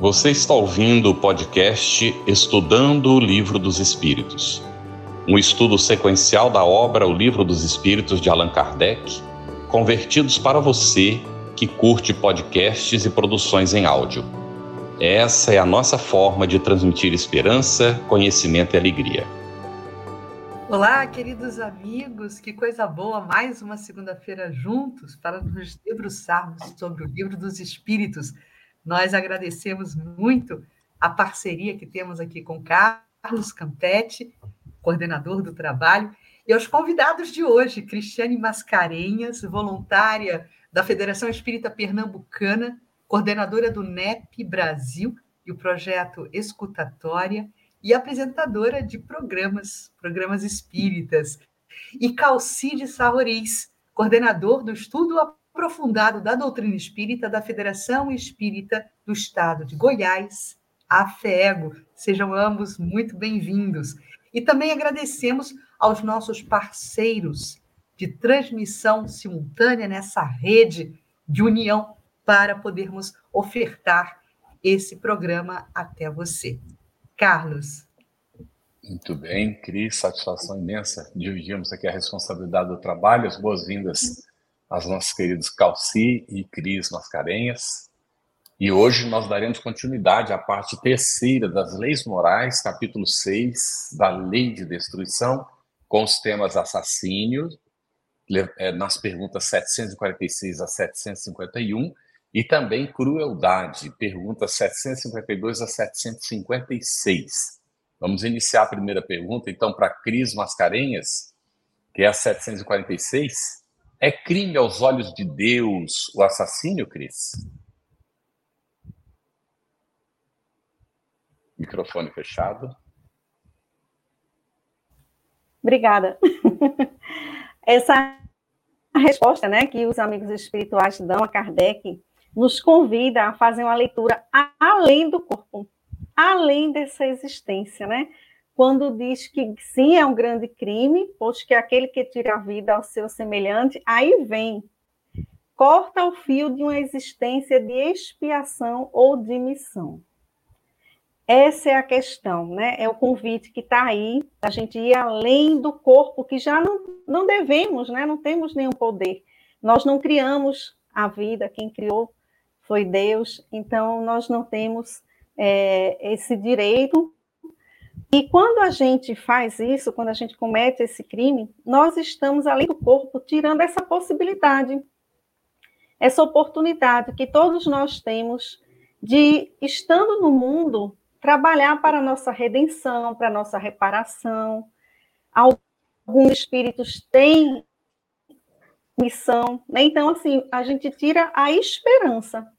Você está ouvindo o podcast Estudando o Livro dos Espíritos, um estudo sequencial da obra O Livro dos Espíritos de Allan Kardec, convertidos para você que curte podcasts e produções em áudio. Essa é a nossa forma de transmitir esperança, conhecimento e alegria. Olá, queridos amigos, que coisa boa, mais uma segunda-feira juntos para nos debruçarmos sobre o Livro dos Espíritos nós agradecemos muito a parceria que temos aqui com Carlos Campetti, coordenador do trabalho, e aos convidados de hoje, Cristiane Mascarenhas, voluntária da Federação Espírita Pernambucana, coordenadora do NEP Brasil e o projeto Escutatória, e apresentadora de programas, programas espíritas, e Calcide Sarroriz, coordenador do estudo aprofundado da doutrina espírita da Federação Espírita do Estado de Goiás, a FEGO. Sejam ambos muito bem-vindos. E também agradecemos aos nossos parceiros de transmissão simultânea nessa rede de união para podermos ofertar esse programa até você. Carlos. Muito bem, Cris, satisfação imensa. Dividimos aqui a responsabilidade do trabalho, as boas-vindas aos nossos queridos Calci e Cris Mascarenhas. E hoje nós daremos continuidade à parte terceira das leis morais, capítulo 6 da lei de destruição, com os temas assassínio, é, nas perguntas 746 a 751, e também crueldade, perguntas 752 a 756. Vamos iniciar a primeira pergunta, então, para Cris Mascarenhas, que é a 746. É crime aos olhos de Deus o assassínio, Cris? Microfone fechado. Obrigada. Essa resposta né, que os amigos espirituais dão a Kardec nos convida a fazer uma leitura além do corpo, além dessa existência, né? Quando diz que sim, é um grande crime, pois que aquele que tira a vida ao seu semelhante, aí vem, corta o fio de uma existência de expiação ou de missão. Essa é a questão, né? É o convite que está aí, a gente ir além do corpo, que já não, não devemos, né? Não temos nenhum poder. Nós não criamos a vida, quem criou foi Deus, então nós não temos é, esse direito e quando a gente faz isso, quando a gente comete esse crime, nós estamos além do corpo tirando essa possibilidade, essa oportunidade que todos nós temos de, estando no mundo, trabalhar para a nossa redenção, para a nossa reparação. Alguns espíritos têm missão, né? então, assim, a gente tira a esperança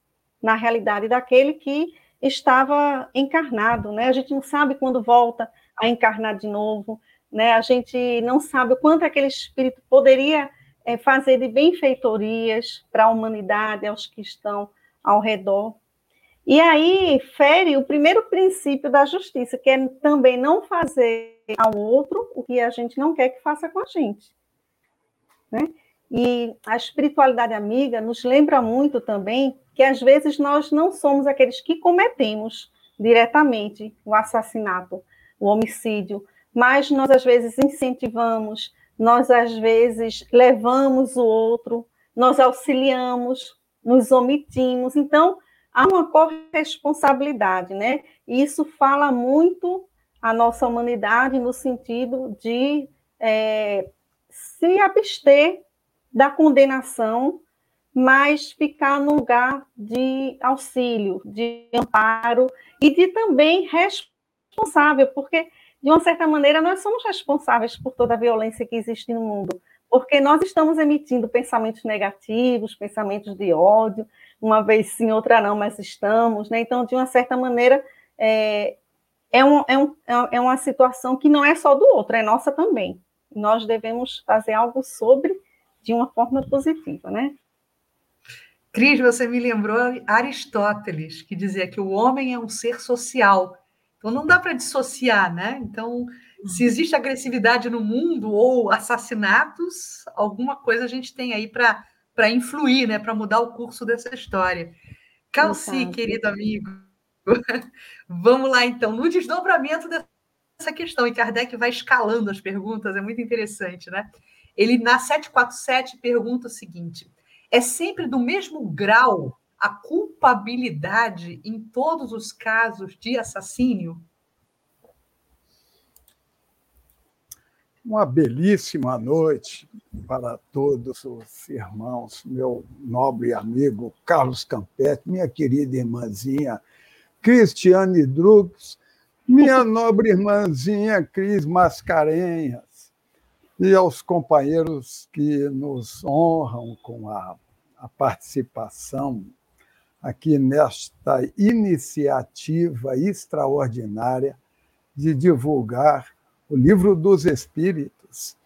na realidade daquele que estava encarnado, né? A gente não sabe quando volta a encarnar de novo, né? A gente não sabe o quanto aquele espírito poderia é, fazer de benfeitorias para a humanidade, aos que estão ao redor. E aí fere o primeiro princípio da justiça, que é também não fazer ao outro o que a gente não quer que faça com a gente. Né? E a espiritualidade amiga nos lembra muito também que às vezes nós não somos aqueles que cometemos diretamente o assassinato, o homicídio, mas nós às vezes incentivamos, nós às vezes levamos o outro, nós auxiliamos, nos omitimos. Então, há uma corresponsabilidade, né? E isso fala muito a nossa humanidade no sentido de é, se abster da condenação mas ficar no lugar de auxílio, de amparo e de também responsável, porque, de uma certa maneira, nós somos responsáveis por toda a violência que existe no mundo, porque nós estamos emitindo pensamentos negativos, pensamentos de ódio, uma vez sim, outra não, mas estamos, né? Então, de uma certa maneira, é, é, um, é, um, é uma situação que não é só do outro, é nossa também. Nós devemos fazer algo sobre de uma forma positiva, né? Cris, você me lembrou Aristóteles, que dizia que o homem é um ser social. Então não dá para dissociar, né? Então, se existe agressividade no mundo ou assassinatos, alguma coisa a gente tem aí para influir, né? Para mudar o curso dessa história. Calci, querido amigo. Vamos lá, então, no desdobramento dessa questão, e Kardec vai escalando as perguntas, é muito interessante, né? Ele, na 747, pergunta o seguinte: é sempre do mesmo grau a culpabilidade em todos os casos de assassínio? Uma belíssima noite para todos os irmãos, meu nobre amigo Carlos Campetti, minha querida irmãzinha Cristiane Drux, minha nobre irmãzinha Cris Mascarenhas, e aos companheiros que nos honram com a, a participação aqui nesta iniciativa extraordinária de divulgar o livro dos Espíritos.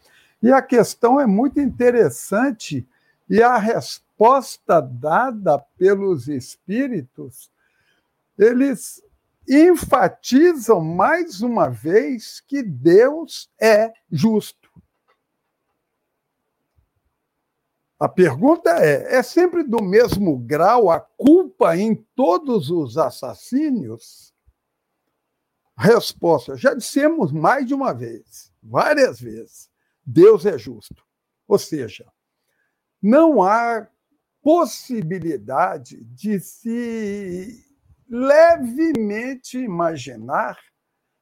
E a questão é muito interessante e a resposta dada pelos Espíritos, eles enfatizam mais uma vez que Deus é justo. A pergunta é: é sempre do mesmo grau a culpa em todos os assassínios? Resposta: já dissemos mais de uma vez, várias vezes. Deus é justo. Ou seja, não há possibilidade de se levemente imaginar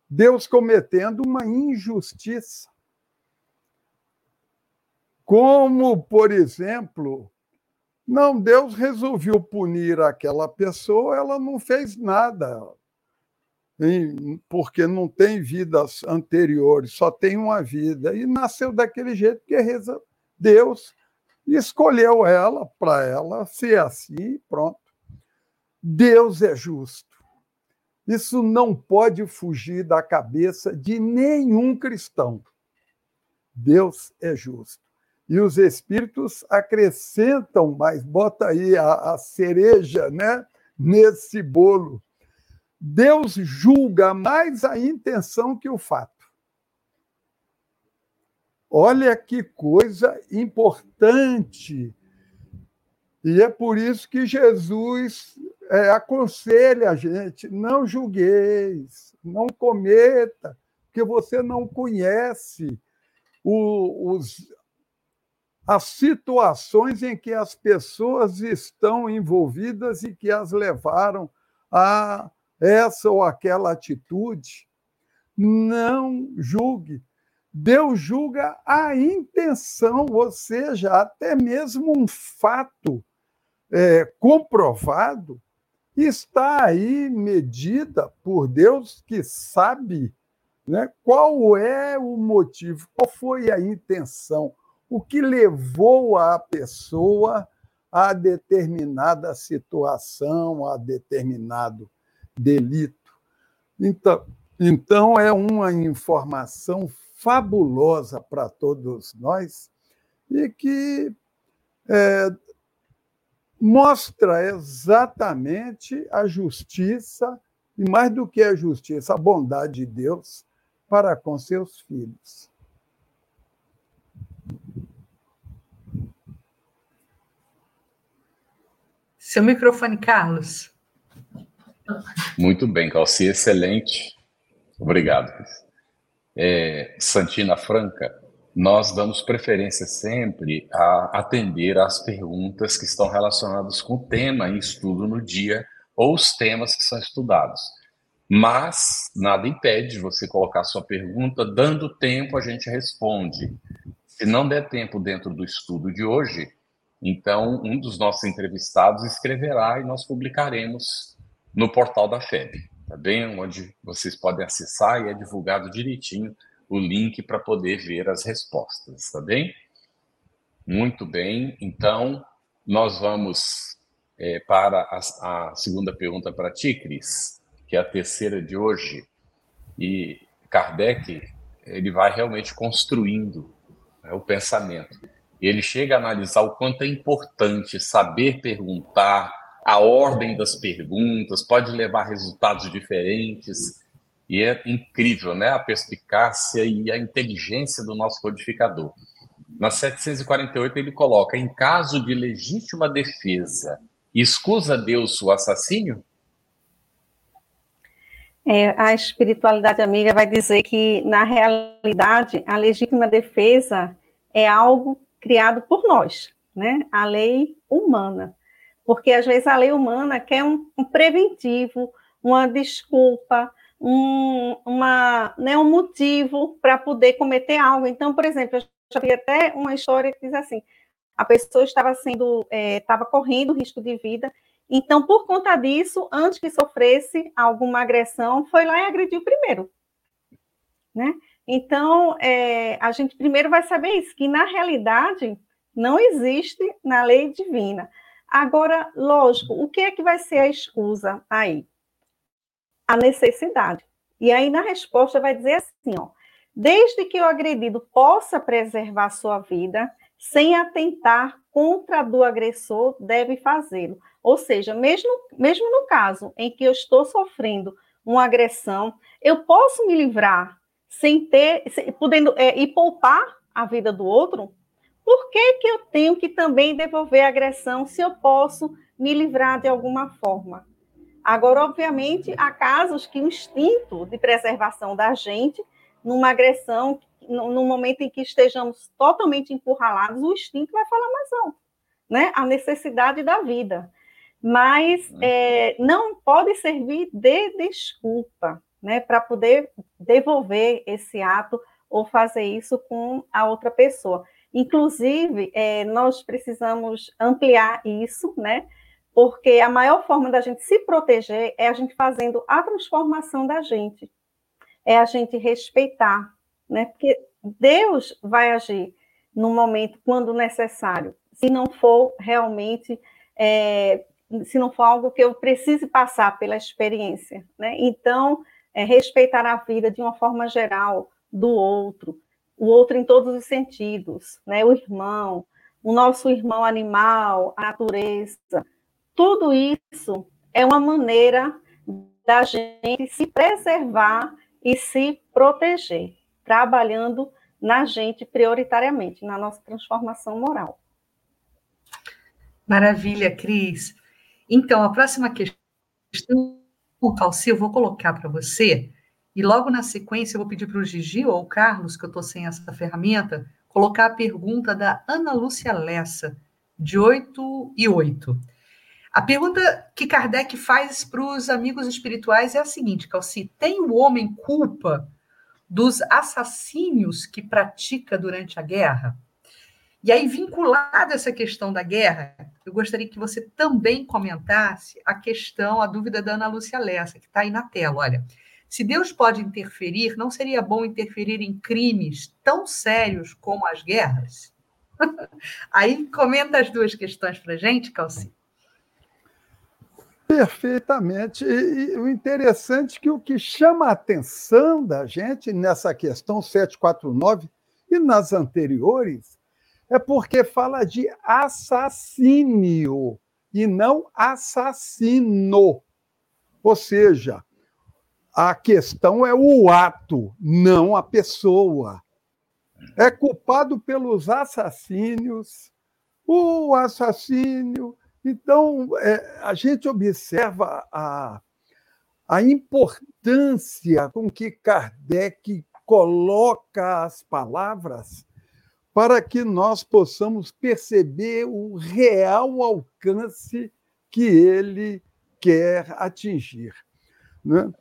Deus cometendo uma injustiça. Como, por exemplo, não, Deus resolveu punir aquela pessoa, ela não fez nada, porque não tem vidas anteriores, só tem uma vida. E nasceu daquele jeito que Deus escolheu ela para ela ser assim, pronto. Deus é justo. Isso não pode fugir da cabeça de nenhum cristão. Deus é justo. E os espíritos acrescentam mais, bota aí a, a cereja né, nesse bolo. Deus julga mais a intenção que o fato. Olha que coisa importante. E é por isso que Jesus é, aconselha a gente: não julgueis, não cometa, porque você não conhece o, os, as situações em que as pessoas estão envolvidas e que as levaram a essa ou aquela atitude. Não julgue. Deus julga a intenção, ou seja, até mesmo um fato é, comprovado está aí medida por Deus que sabe né, qual é o motivo, qual foi a intenção o que levou a pessoa a determinada situação, a determinado delito. Então, então é uma informação fabulosa para todos nós e que é, mostra exatamente a justiça, e mais do que a justiça, a bondade de Deus para com seus filhos. Seu microfone, Carlos. Muito bem, Calci, excelente. Obrigado. É, Santina Franca, nós damos preferência sempre a atender às perguntas que estão relacionadas com o tema em estudo no dia ou os temas que são estudados. Mas nada impede você colocar sua pergunta, dando tempo a gente responde. Se não der tempo dentro do estudo de hoje, então, um dos nossos entrevistados escreverá e nós publicaremos no portal da FEB, tá bem? Onde vocês podem acessar e é divulgado direitinho o link para poder ver as respostas, tá bem? Muito bem, então nós vamos é, para a, a, segunda pergunta para ti, Cris, que é a terceira de hoje. E Kardec, ele vai realmente construindo né, o pensamento ele chega a analisar o quanto é importante saber perguntar, a ordem das perguntas, pode levar a resultados diferentes. E é incrível, né? A perspicácia e a inteligência do nosso codificador. Na 748, ele coloca: em caso de legítima defesa, escusa Deus o assassínio? É, a espiritualidade amiga vai dizer que, na realidade, a legítima defesa é algo criado por nós, né? A lei humana. Porque, às vezes, a lei humana quer um, um preventivo, uma desculpa, um, uma, né, um motivo para poder cometer algo. Então, por exemplo, eu já vi até uma história que diz assim: a pessoa estava sendo, estava é, correndo risco de vida, então, por conta disso, antes que sofresse alguma agressão, foi lá e agrediu primeiro. Né? Então, é, a gente primeiro vai saber isso, que na realidade não existe na lei divina. Agora, lógico, o que é que vai ser a escusa aí? A necessidade. E aí, na resposta, vai dizer assim: ó, desde que o agredido possa preservar sua vida, sem atentar contra a do agressor, deve fazê-lo. Ou seja, mesmo, mesmo no caso em que eu estou sofrendo uma agressão, eu posso me livrar sem ter, sem, podendo é, e poupar a vida do outro? Por que, que eu tenho que também devolver a agressão se eu posso me livrar de alguma forma? Agora, obviamente, há casos que o instinto de preservação da gente, numa agressão, no, momento em que estejamos totalmente encurralados, o instinto vai falar mais alto, né? A necessidade da vida mas uhum. é, não pode servir de desculpa, né, para poder devolver esse ato ou fazer isso com a outra pessoa. Inclusive, é, nós precisamos ampliar isso, né, porque a maior forma da gente se proteger é a gente fazendo a transformação da gente, é a gente respeitar, né, porque Deus vai agir no momento quando necessário, se não for realmente é, se não for algo que eu precise passar pela experiência, né? Então, é, respeitar a vida de uma forma geral do outro, o outro em todos os sentidos, né? O irmão, o nosso irmão animal, a natureza, tudo isso é uma maneira da gente se preservar e se proteger, trabalhando na gente prioritariamente, na nossa transformação moral. Maravilha, Cris. Então, a próxima questão, o Calci, eu vou colocar para você, e logo na sequência eu vou pedir para o Gigi ou o Carlos, que eu estou sem essa ferramenta, colocar a pergunta da Ana Lúcia Lessa, de 8 e 8. A pergunta que Kardec faz para os amigos espirituais é a seguinte, Calci: tem o homem culpa dos assassínios que pratica durante a guerra? E aí, vinculado a essa questão da guerra, eu gostaria que você também comentasse a questão, a dúvida da Ana Lúcia Lessa, que está aí na tela. Olha, se Deus pode interferir, não seria bom interferir em crimes tão sérios como as guerras? aí, comenta as duas questões para a gente, Calci. Perfeitamente. E, e, o interessante é que o que chama a atenção da gente nessa questão 749 e nas anteriores é porque fala de assassínio e não assassino. Ou seja, a questão é o ato, não a pessoa. É culpado pelos assassínios, o assassínio. Então, é, a gente observa a, a importância com que Kardec coloca as palavras para que nós possamos perceber o real alcance que ele quer atingir. Né?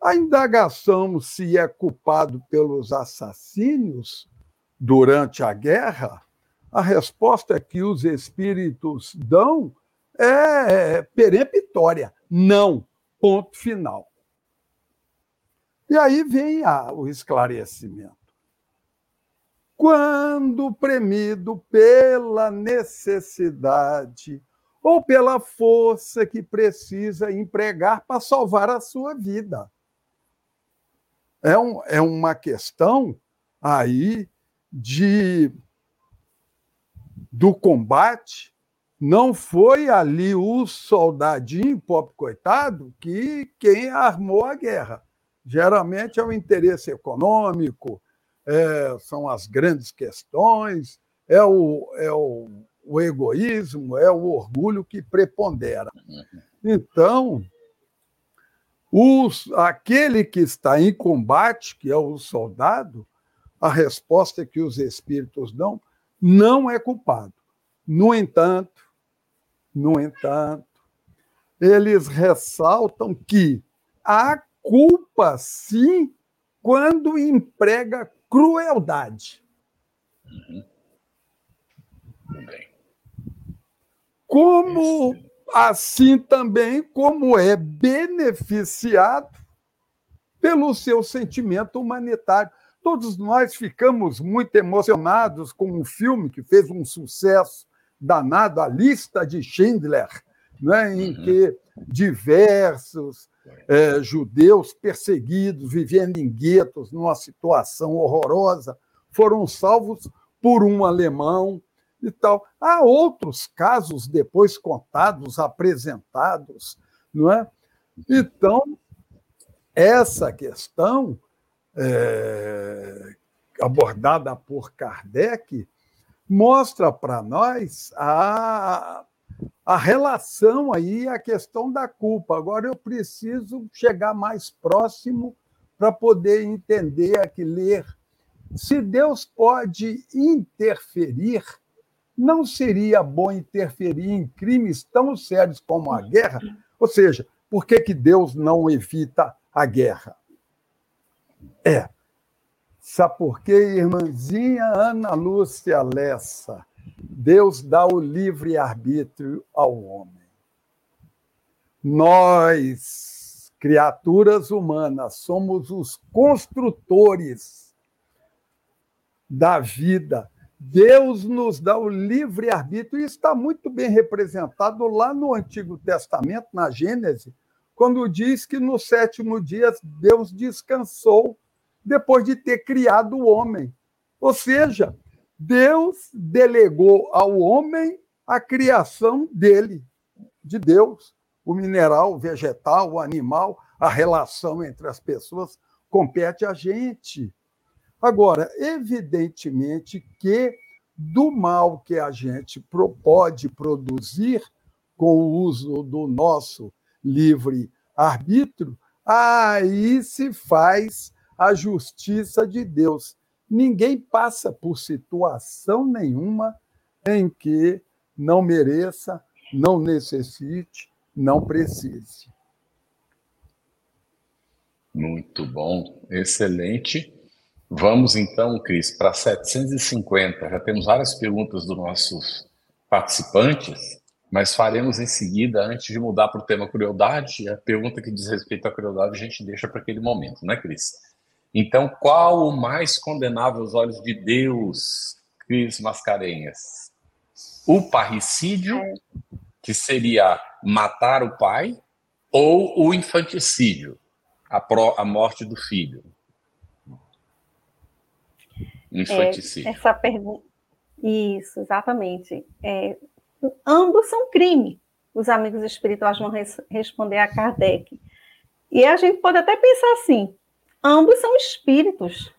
A indagação se é culpado pelos assassínios durante a guerra, a resposta que os espíritos dão é peremptória: não. Ponto final. E aí vem o esclarecimento quando premido pela necessidade ou pela força que precisa empregar para salvar a sua vida. É, um, é uma questão aí de do combate. Não foi ali o soldadinho, pobre coitado, que quem armou a guerra. Geralmente é o interesse econômico, é, são as grandes questões, é, o, é o, o egoísmo, é o orgulho que prepondera. Então, Os, aquele que está em combate, que é o soldado, a resposta que os espíritos dão não é culpado. No entanto, no entanto, eles ressaltam que há culpa sim quando emprega crueldade. Uhum. Como assim também como é beneficiado pelo seu sentimento humanitário. Todos nós ficamos muito emocionados com um filme que fez um sucesso danado, A Lista de Schindler, né, em uhum. que diversos é, judeus perseguidos, vivendo em guetos, numa situação horrorosa, foram salvos por um alemão e tal. Há outros casos depois contados, apresentados, não é? Então, essa questão é, abordada por Kardec mostra para nós a, a relação aí, a questão da culpa. Agora eu preciso chegar mais próximo para poder entender aqui, ler. Se Deus pode interferir não seria bom interferir em crimes tão sérios como a guerra? Ou seja, por que, que Deus não evita a guerra? É. Sabe por quê, irmãzinha Ana Lúcia Lessa? Deus dá o livre arbítrio ao homem. Nós, criaturas humanas, somos os construtores da vida Deus nos dá o livre-arbítrio, e está muito bem representado lá no Antigo Testamento, na Gênese, quando diz que no sétimo dia Deus descansou depois de ter criado o homem. Ou seja, Deus delegou ao homem a criação dele, de Deus, o mineral, o vegetal, o animal, a relação entre as pessoas compete a gente. Agora, evidentemente que do mal que a gente pode produzir com o uso do nosso livre arbítrio, aí se faz a justiça de Deus. Ninguém passa por situação nenhuma em que não mereça, não necessite, não precise. Muito bom, excelente. Vamos então, Cris, para 750. Já temos várias perguntas dos nossos participantes, mas faremos em seguida, antes de mudar para o tema crueldade, a pergunta que diz respeito à crueldade a gente deixa para aquele momento, né, Cris? Então, qual o mais condenável aos olhos de Deus, Cris Mascarenhas? O parricídio, que seria matar o pai, ou o infanticídio, a, pro, a morte do filho? Infanticídio. É, essa pergunta. Isso, exatamente. É, ambos são crime. Os amigos espirituais vão res responder a Kardec. E a gente pode até pensar assim: ambos são espíritos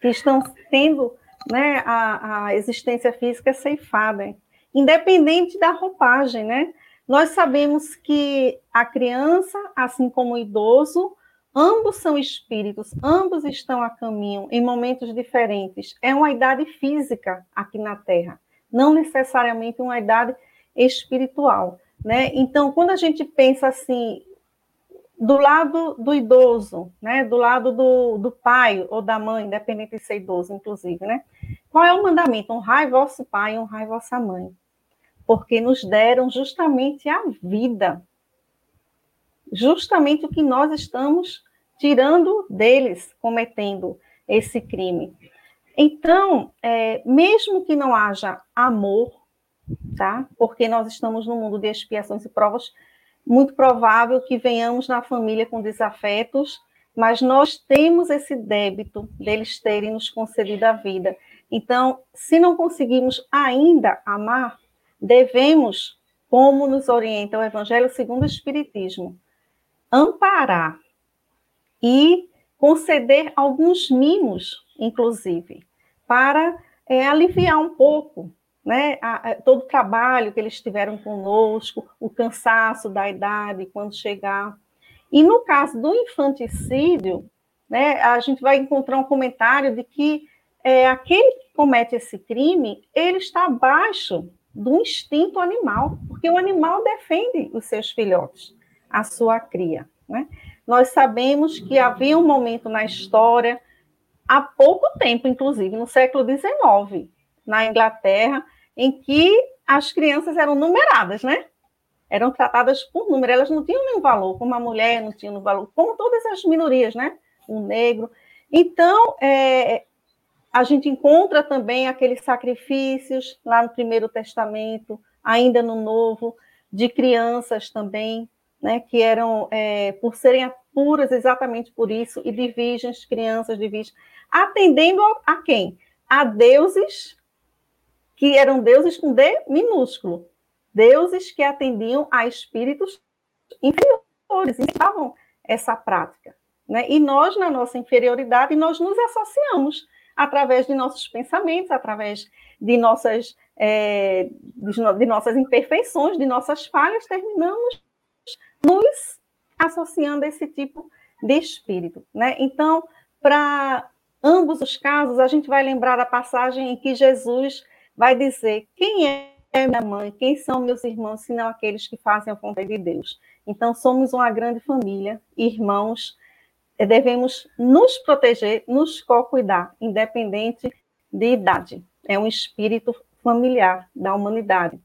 que estão tendo né, a, a existência física ceifada, independente da roupagem, né? Nós sabemos que a criança, assim como o idoso, Ambos são espíritos, ambos estão a caminho em momentos diferentes. É uma idade física aqui na Terra, não necessariamente uma idade espiritual, né? Então, quando a gente pensa assim, do lado do idoso, né, do lado do, do pai ou da mãe, independente de ser idoso, inclusive, né? Qual é o mandamento? Honrai vosso pai, honrai vossa mãe. Porque nos deram justamente a vida. Justamente o que nós estamos tirando deles cometendo esse crime. Então, é, mesmo que não haja amor, tá? Porque nós estamos no mundo de expiações e provas, muito provável que venhamos na família com desafetos, mas nós temos esse débito deles terem nos concedido a vida. Então, se não conseguimos ainda amar, devemos, como nos orienta o Evangelho segundo o Espiritismo, amparar e conceder alguns mimos, inclusive, para é, aliviar um pouco né, a, a, todo o trabalho que eles tiveram conosco, o cansaço da idade quando chegar. E no caso do infanticídio, né, a gente vai encontrar um comentário de que é, aquele que comete esse crime, ele está abaixo do instinto animal, porque o animal defende os seus filhotes, a sua cria. Né? Nós sabemos que havia um momento na história, há pouco tempo, inclusive, no século XIX, na Inglaterra, em que as crianças eram numeradas, né? Eram tratadas por número, elas não tinham nenhum valor, como a mulher não tinha nenhum valor, como todas as minorias, né? O negro. Então, é, a gente encontra também aqueles sacrifícios lá no Primeiro Testamento, ainda no Novo, de crianças também, né, que eram, é, por serem puras exatamente por isso, e de virgens, crianças de virgens, atendendo a, a quem? A deuses que eram deuses com D minúsculo, deuses que atendiam a espíritos inferiores, estavam essa prática. Né? E nós, na nossa inferioridade, nós nos associamos através de nossos pensamentos, através de nossas, é, de, nossas imperfeições, de nossas falhas, terminamos nos associando a esse tipo de espírito. Né? Então, para ambos os casos, a gente vai lembrar da passagem em que Jesus vai dizer quem é minha mãe, quem são meus irmãos, senão aqueles que fazem a vontade de Deus. Então, somos uma grande família, irmãos, devemos nos proteger, nos co-cuidar, independente de idade. É um espírito familiar da humanidade.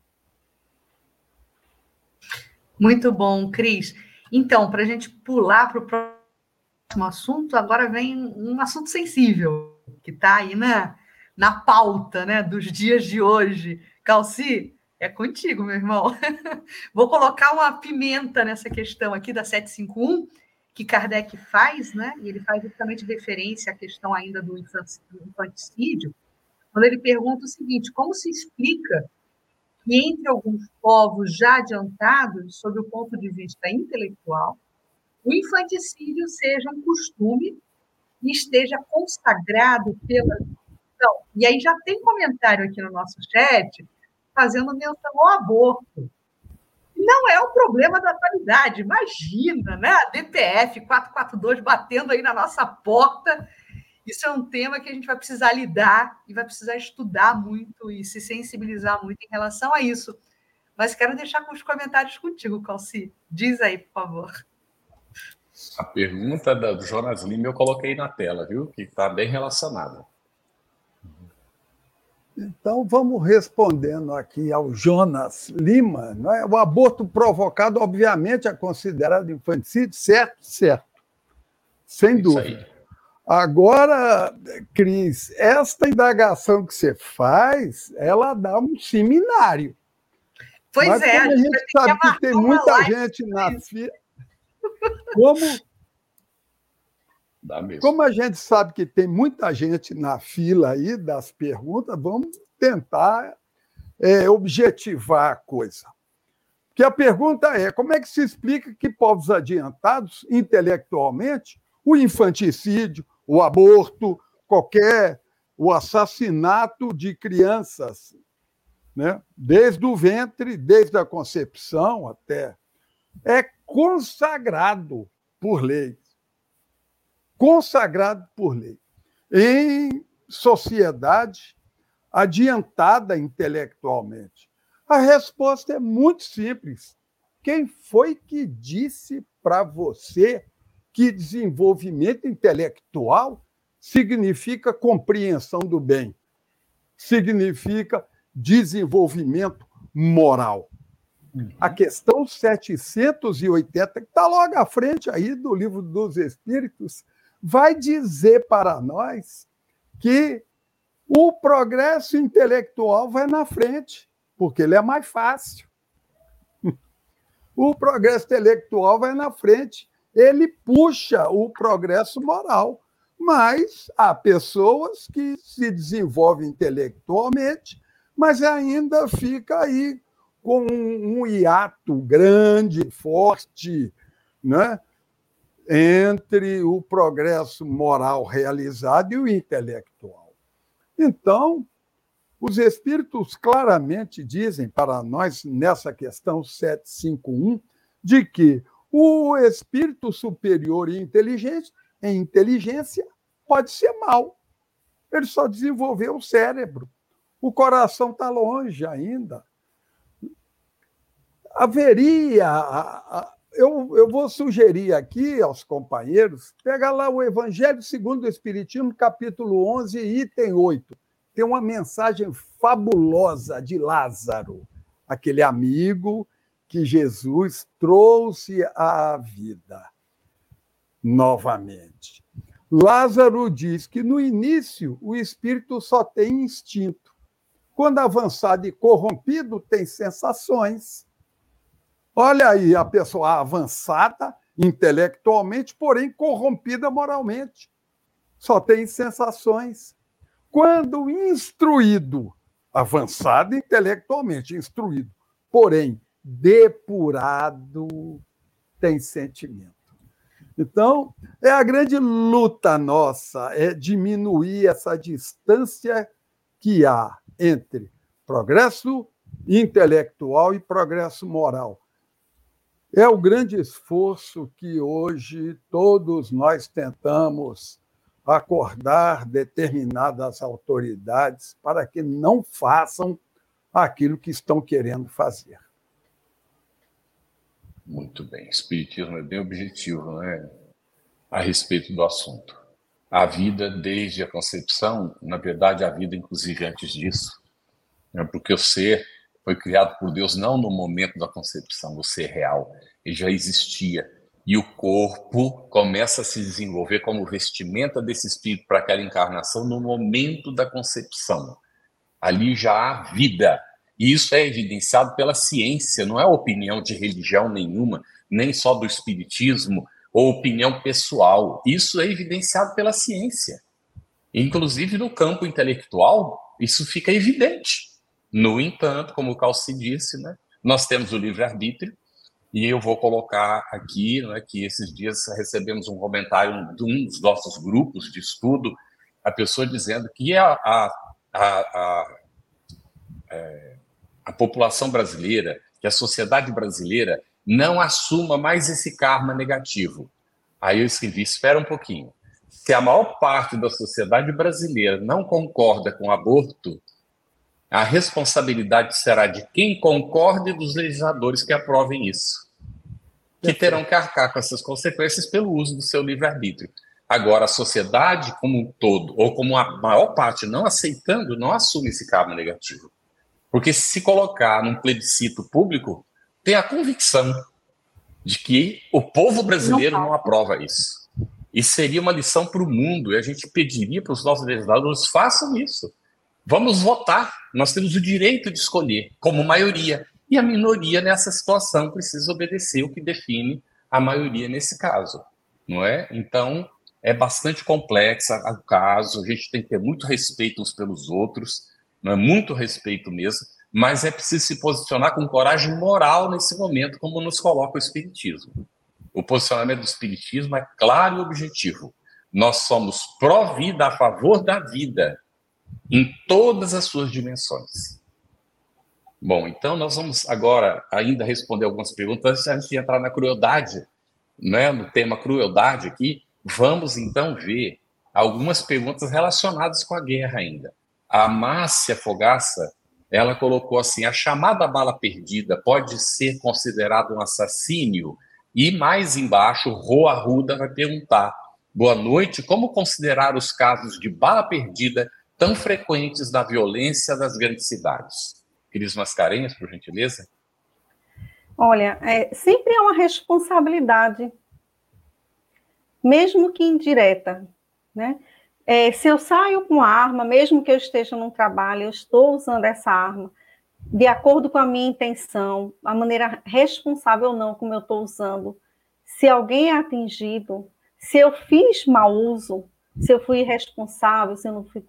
Muito bom, Cris. Então, para a gente pular para o próximo assunto, agora vem um assunto sensível, que está aí na, na pauta né, dos dias de hoje. Calci, é contigo, meu irmão. Vou colocar uma pimenta nessa questão aqui da 751 que Kardec faz, né? E ele faz justamente referência à questão ainda do infanticídio, quando ele pergunta o seguinte: como se explica que entre alguns povos já adiantados, sob o ponto de vista intelectual, o infanticídio seja um costume e esteja consagrado pela então, e aí já tem comentário aqui no nosso chat fazendo menção ao aborto não é um problema da atualidade. Imagina, né? A DPF 442 batendo aí na nossa porta. Isso é um tema que a gente vai precisar lidar e vai precisar estudar muito e se sensibilizar muito em relação a isso. Mas quero deixar com os comentários contigo, Calci. Diz aí, por favor. A pergunta do Jonas Lima eu coloquei na tela, viu? Que está bem relacionada. Então, vamos respondendo aqui ao Jonas Lima. É? O aborto provocado, obviamente, é considerado infanticídio, certo? Certo. Sem Isso dúvida. Aí. Agora, Cris, esta indagação que você faz, ela dá um seminário. Pois Mas é. Como a gente sabe que tem muita gente na fila. Como Dá mesmo. Como a gente sabe que tem muita gente na fila aí das perguntas, vamos tentar é, objetivar a coisa. Que a pergunta é: como é que se explica que povos adiantados intelectualmente, o infanticídio, o aborto, qualquer o assassinato de crianças, né? desde o ventre, desde a concepção até, é consagrado por lei consagrado por lei. Em sociedade adiantada intelectualmente. A resposta é muito simples. Quem foi que disse para você que desenvolvimento intelectual significa compreensão do bem? Significa desenvolvimento moral. A questão 780, que está logo à frente aí do livro dos Espíritos, vai dizer para nós que o progresso intelectual vai na frente, porque ele é mais fácil. O progresso intelectual vai na frente, ele puxa o progresso moral. Mas há pessoas que se desenvolvem intelectualmente, mas ainda fica aí com um hiato grande, forte, né? Entre o progresso moral realizado e o intelectual. Então, os espíritos claramente dizem para nós, nessa questão 751, de que O espírito superior e inteligente, em inteligência, pode ser mal. Ele só desenvolveu o cérebro. O coração está longe ainda. Haveria. Eu, eu vou sugerir aqui aos companheiros, pegar lá o Evangelho segundo o Espiritismo, capítulo 11, item 8. Tem uma mensagem fabulosa de Lázaro, aquele amigo que Jesus trouxe à vida novamente. Lázaro diz que no início o espírito só tem instinto. Quando avançado e corrompido, tem sensações. Olha aí a pessoa avançada intelectualmente, porém corrompida moralmente. Só tem sensações. Quando instruído, avançado intelectualmente, instruído, porém depurado, tem sentimento. Então, é a grande luta nossa, é diminuir essa distância que há entre progresso intelectual e progresso moral. É o grande esforço que hoje todos nós tentamos acordar determinadas autoridades para que não façam aquilo que estão querendo fazer. Muito bem. Espiritismo é bem objetivo, né? A respeito do assunto. A vida desde a concepção, na verdade, a vida, inclusive, antes disso. Né? Porque o ser foi criado por Deus não no momento da concepção, o ser real. Ele já existia. E o corpo começa a se desenvolver como vestimenta desse espírito para aquela encarnação no momento da concepção. Ali já há vida e isso é evidenciado pela ciência, não é opinião de religião nenhuma, nem só do espiritismo ou opinião pessoal. Isso é evidenciado pela ciência. Inclusive no campo intelectual, isso fica evidente. No entanto, como o Calci disse, né, nós temos o livre-arbítrio, e eu vou colocar aqui né, que esses dias recebemos um comentário de um dos nossos grupos de estudo, a pessoa dizendo que a, a, a, a é, a população brasileira, que a sociedade brasileira não assuma mais esse karma negativo. Aí eu escrevi: espera um pouquinho. Se a maior parte da sociedade brasileira não concorda com o aborto, a responsabilidade será de quem concorda e dos legisladores que aprovem isso, que terão que arcar com essas consequências pelo uso do seu livre-arbítrio. Agora, a sociedade como um todo, ou como a maior parte não aceitando, não assume esse karma negativo. Porque se colocar num plebiscito público, tem a convicção de que o povo brasileiro não, não aprova isso. E seria uma lição para o mundo, e a gente pediria para os nossos legisladores: façam isso. Vamos votar. Nós temos o direito de escolher, como maioria. E a minoria nessa situação precisa obedecer o que define a maioria nesse caso, não é? Então, é bastante complexa o caso, a gente tem que ter muito respeito uns pelos outros é muito respeito mesmo, mas é preciso se posicionar com coragem moral nesse momento, como nos coloca o Espiritismo. O posicionamento do Espiritismo é claro e objetivo. Nós somos pró-vida, a favor da vida, em todas as suas dimensões. Bom, então nós vamos agora ainda responder algumas perguntas antes de entrar na crueldade, né, no tema crueldade aqui. Vamos então ver algumas perguntas relacionadas com a guerra ainda a Márcia Fogaça, ela colocou assim: a chamada bala perdida pode ser considerada um assassínio? E mais embaixo, Roa Ruda vai perguntar: boa noite, como considerar os casos de bala perdida tão frequentes na violência das grandes cidades? Cris Mascarenhas, por gentileza. Olha, é, sempre é uma responsabilidade, mesmo que indireta, né? É, se eu saio com arma, mesmo que eu esteja num trabalho, eu estou usando essa arma de acordo com a minha intenção, a maneira responsável ou não como eu estou usando. Se alguém é atingido, se eu fiz mau uso, se eu fui irresponsável, se eu não fui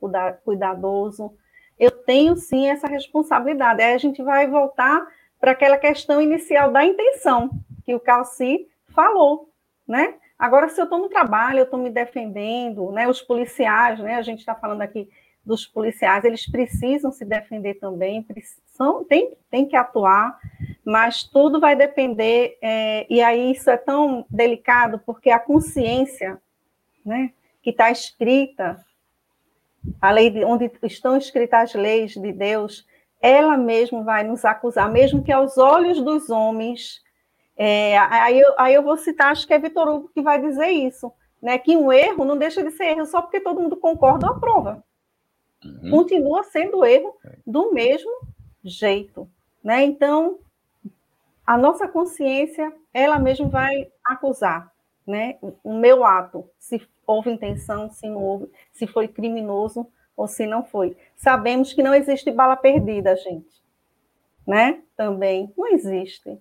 cuidadoso, eu tenho sim essa responsabilidade. Aí a gente vai voltar para aquela questão inicial da intenção que o Calci falou, né? Agora, se eu estou no trabalho, eu estou me defendendo, né? Os policiais, né? A gente está falando aqui dos policiais, eles precisam se defender também, precisam, tem, tem que atuar, mas tudo vai depender, é, e aí isso é tão delicado, porque a consciência, né, que está escrita, a lei de, onde estão escritas as leis de Deus, ela mesma vai nos acusar, mesmo que aos olhos dos homens. É, aí, eu, aí eu vou citar, acho que é Vitor Hugo que vai dizer isso, né, que um erro não deixa de ser erro só porque todo mundo concorda ou aprova. Uhum. Continua sendo erro do mesmo jeito. Né? Então, a nossa consciência, ela mesma vai acusar né, o meu ato, se houve intenção, se não houve, se foi criminoso ou se não foi. Sabemos que não existe bala perdida, gente. Né? Também não existe.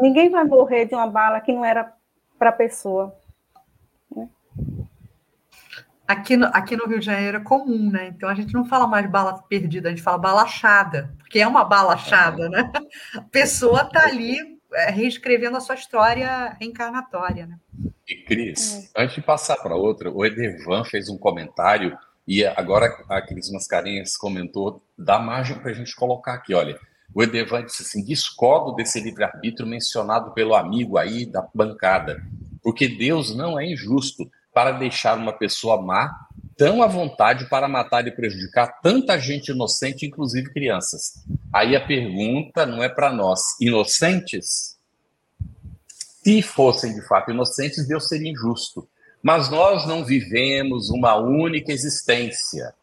Ninguém vai morrer de uma bala que não era para a pessoa. Né? Aqui no, aqui no Rio de Janeiro é comum, né? Então a gente não fala mais bala perdida, a gente fala bala achada, porque é uma bala achada, né? A pessoa está ali reescrevendo a sua história reencarnatória, né? E Cris, é. antes de passar para outra, o Edevan fez um comentário e agora a Cris Mascarenhas comentou, dá margem para a gente colocar aqui, olha. O Edevan disse assim: discordo desse livre-arbítrio mencionado pelo amigo aí da bancada, porque Deus não é injusto para deixar uma pessoa má tão à vontade para matar e prejudicar tanta gente inocente, inclusive crianças. Aí a pergunta não é para nós, inocentes? Se fossem de fato inocentes, Deus seria injusto. Mas nós não vivemos uma única existência.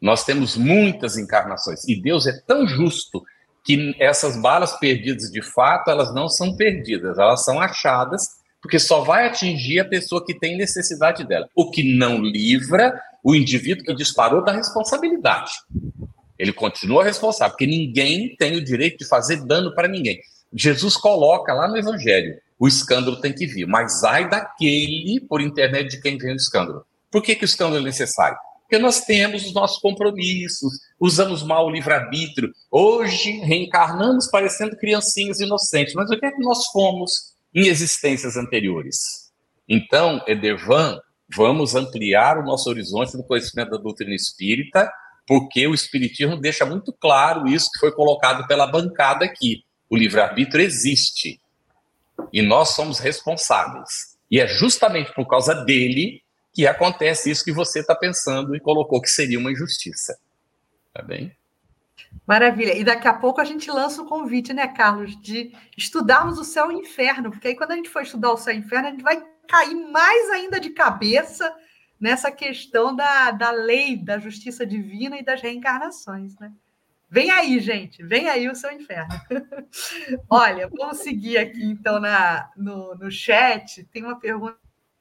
Nós temos muitas encarnações e Deus é tão justo que essas balas perdidas de fato, elas não são perdidas, elas são achadas porque só vai atingir a pessoa que tem necessidade dela, o que não livra o indivíduo que disparou da responsabilidade. Ele continua responsável, porque ninguém tem o direito de fazer dano para ninguém. Jesus coloca lá no Evangelho: o escândalo tem que vir, mas ai daquele por intermédio de quem vem o escândalo. Por que, que o escândalo é necessário? Porque nós temos os nossos compromissos, usamos mal o livre-arbítrio. Hoje reencarnamos parecendo criancinhas inocentes, mas o que é que nós fomos? Em existências anteriores. Então, Edervan, vamos ampliar o nosso horizonte no conhecimento da doutrina espírita, porque o Espiritismo deixa muito claro isso que foi colocado pela bancada aqui. O livre-arbítrio existe e nós somos responsáveis. E é justamente por causa dele que acontece isso que você está pensando e colocou que seria uma injustiça. Tá bem? Maravilha. E daqui a pouco a gente lança o convite, né, Carlos, de estudarmos o céu e o inferno, porque aí quando a gente for estudar o céu e o inferno, a gente vai cair mais ainda de cabeça nessa questão da, da lei, da justiça divina e das reencarnações, né? Vem aí, gente, vem aí o seu inferno. Olha, vamos seguir aqui então na, no, no chat. Tem uma pergunta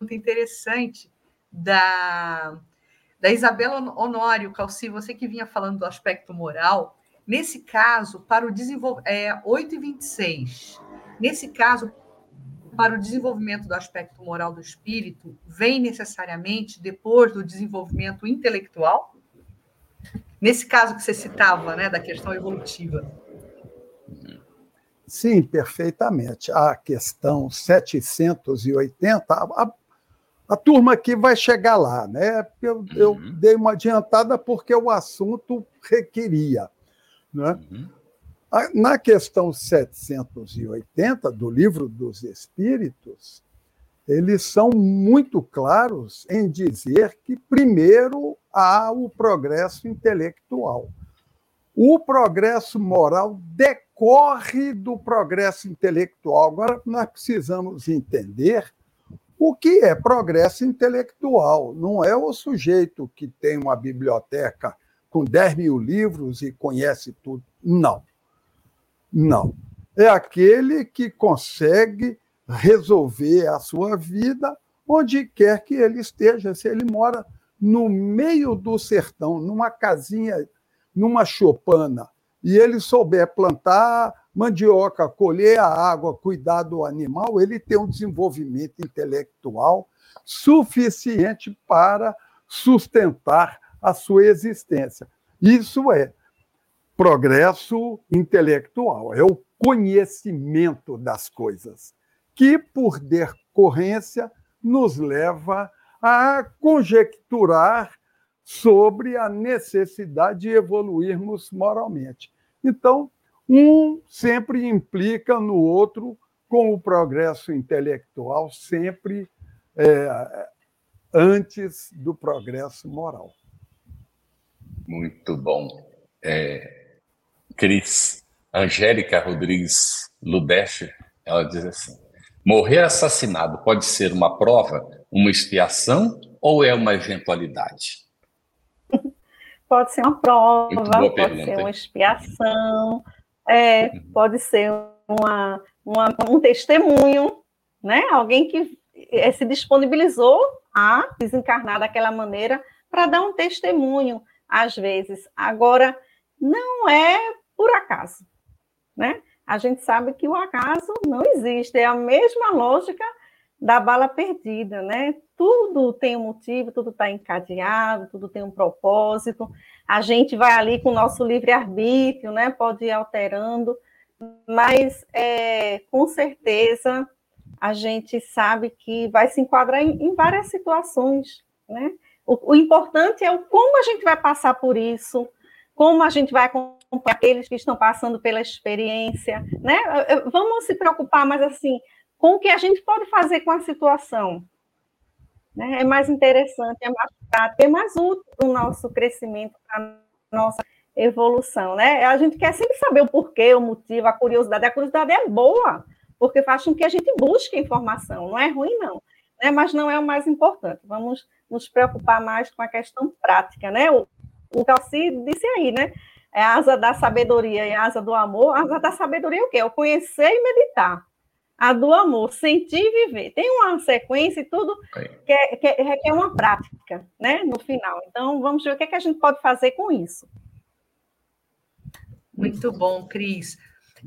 interessante da da Isabela Honório, Calci, você que vinha falando do aspecto moral, nesse caso, para o desenvolvimento, é 8 e 26, nesse caso, para o desenvolvimento do aspecto moral do espírito, vem necessariamente depois do desenvolvimento intelectual? Nesse caso que você citava, né, da questão evolutiva. Sim, perfeitamente. A questão 780, a, a turma aqui vai chegar lá, né? Eu, uhum. eu dei uma adiantada porque o assunto requeria. Né? Uhum. Na questão 780 do Livro dos Espíritos, eles são muito claros em dizer que, primeiro, há o progresso intelectual. O progresso moral decorre do progresso intelectual. Agora, nós precisamos entender o que é progresso intelectual? Não é o sujeito que tem uma biblioteca com 10 mil livros e conhece tudo. Não. Não. É aquele que consegue resolver a sua vida onde quer que ele esteja. Se ele mora no meio do sertão, numa casinha, numa chopana, e ele souber plantar mandioca, colher a água, cuidar do animal, ele tem um desenvolvimento intelectual suficiente para sustentar a sua existência. Isso é progresso intelectual, é o conhecimento das coisas, que, por decorrência, nos leva a conjecturar sobre a necessidade de evoluirmos moralmente. Então, Um sempre implica no outro com o progresso intelectual, sempre é, antes do progresso moral. Muito bom. É, Cris, Angélica Rodrigues Ludescher, ela diz assim: morrer assassinado pode ser uma prova, uma expiação ou é uma eventualidade? Pode ser uma prova, pode pergunta, ser uma expiação, é, uhum. pode ser uma, uma, um testemunho, né? Alguém que eh, se disponibilizou a desencarnar daquela maneira para dar um testemunho, às vezes. Agora, não é por acaso, né? A gente sabe que o acaso não existe, é a mesma lógica da bala perdida, né? Tudo tem um motivo, tudo está encadeado, tudo tem um propósito. A gente vai ali com o nosso livre-arbítrio, né? Pode ir alterando, mas é, com certeza a gente sabe que vai se enquadrar em, em várias situações, né? O, o, importante é o como a gente vai passar por isso, como a gente vai acompanhar aqueles que estão passando pela experiência, né? Vamos se preocupar mais assim com o que a gente pode fazer com a situação. Né? É mais interessante, é mais prático, é mais útil para o nosso crescimento, para a nossa evolução. Né? A gente quer sempre saber o porquê, o motivo, a curiosidade. A curiosidade é boa, porque faz com que a gente busque informação. Não é ruim, não. Né? Mas não é o mais importante. Vamos nos preocupar mais com a questão prática. Né? O, o Calci disse aí, né? É a asa da sabedoria e a asa do amor. A asa da sabedoria é o quê? É o conhecer e meditar a do amor, sentir e viver. Tem uma sequência e tudo que, é, que é, requer uma prática, né, no final. Então, vamos ver o que, é que a gente pode fazer com isso. Muito bom, Cris.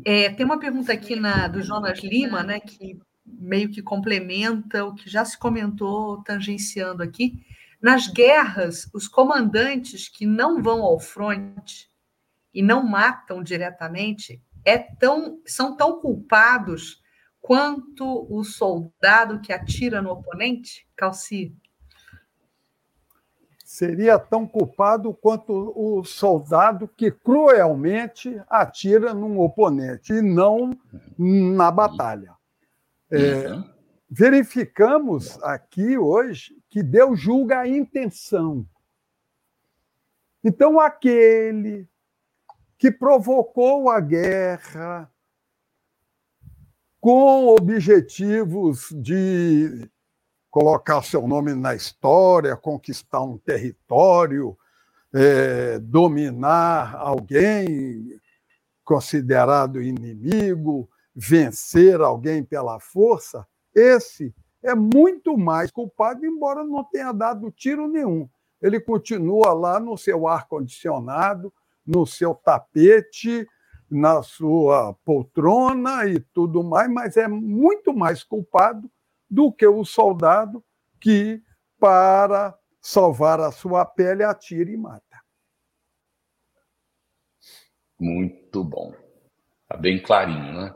É, tem uma pergunta aqui na, do Jonas Lima, né, que meio que complementa o que já se comentou, tangenciando aqui. Nas guerras, os comandantes que não vão ao fronte e não matam diretamente é tão, são tão culpados quanto o soldado que atira no oponente, Calci? Seria tão culpado quanto o soldado que cruelmente atira num oponente e não na batalha. É, uhum. verificamos aqui hoje que Deus julga a intenção. Então, aquele que provocou a guerra, com objetivos de colocar seu nome na história, conquistar um território, é, dominar alguém considerado inimigo, vencer alguém pela força, esse é muito mais culpado, embora não tenha dado tiro nenhum. Ele continua lá no seu ar-condicionado, no seu tapete, na sua poltrona e tudo mais, mas é muito mais culpado do que o soldado que, para salvar a sua pele, atira e mata. Muito bom. Está bem clarinho, né?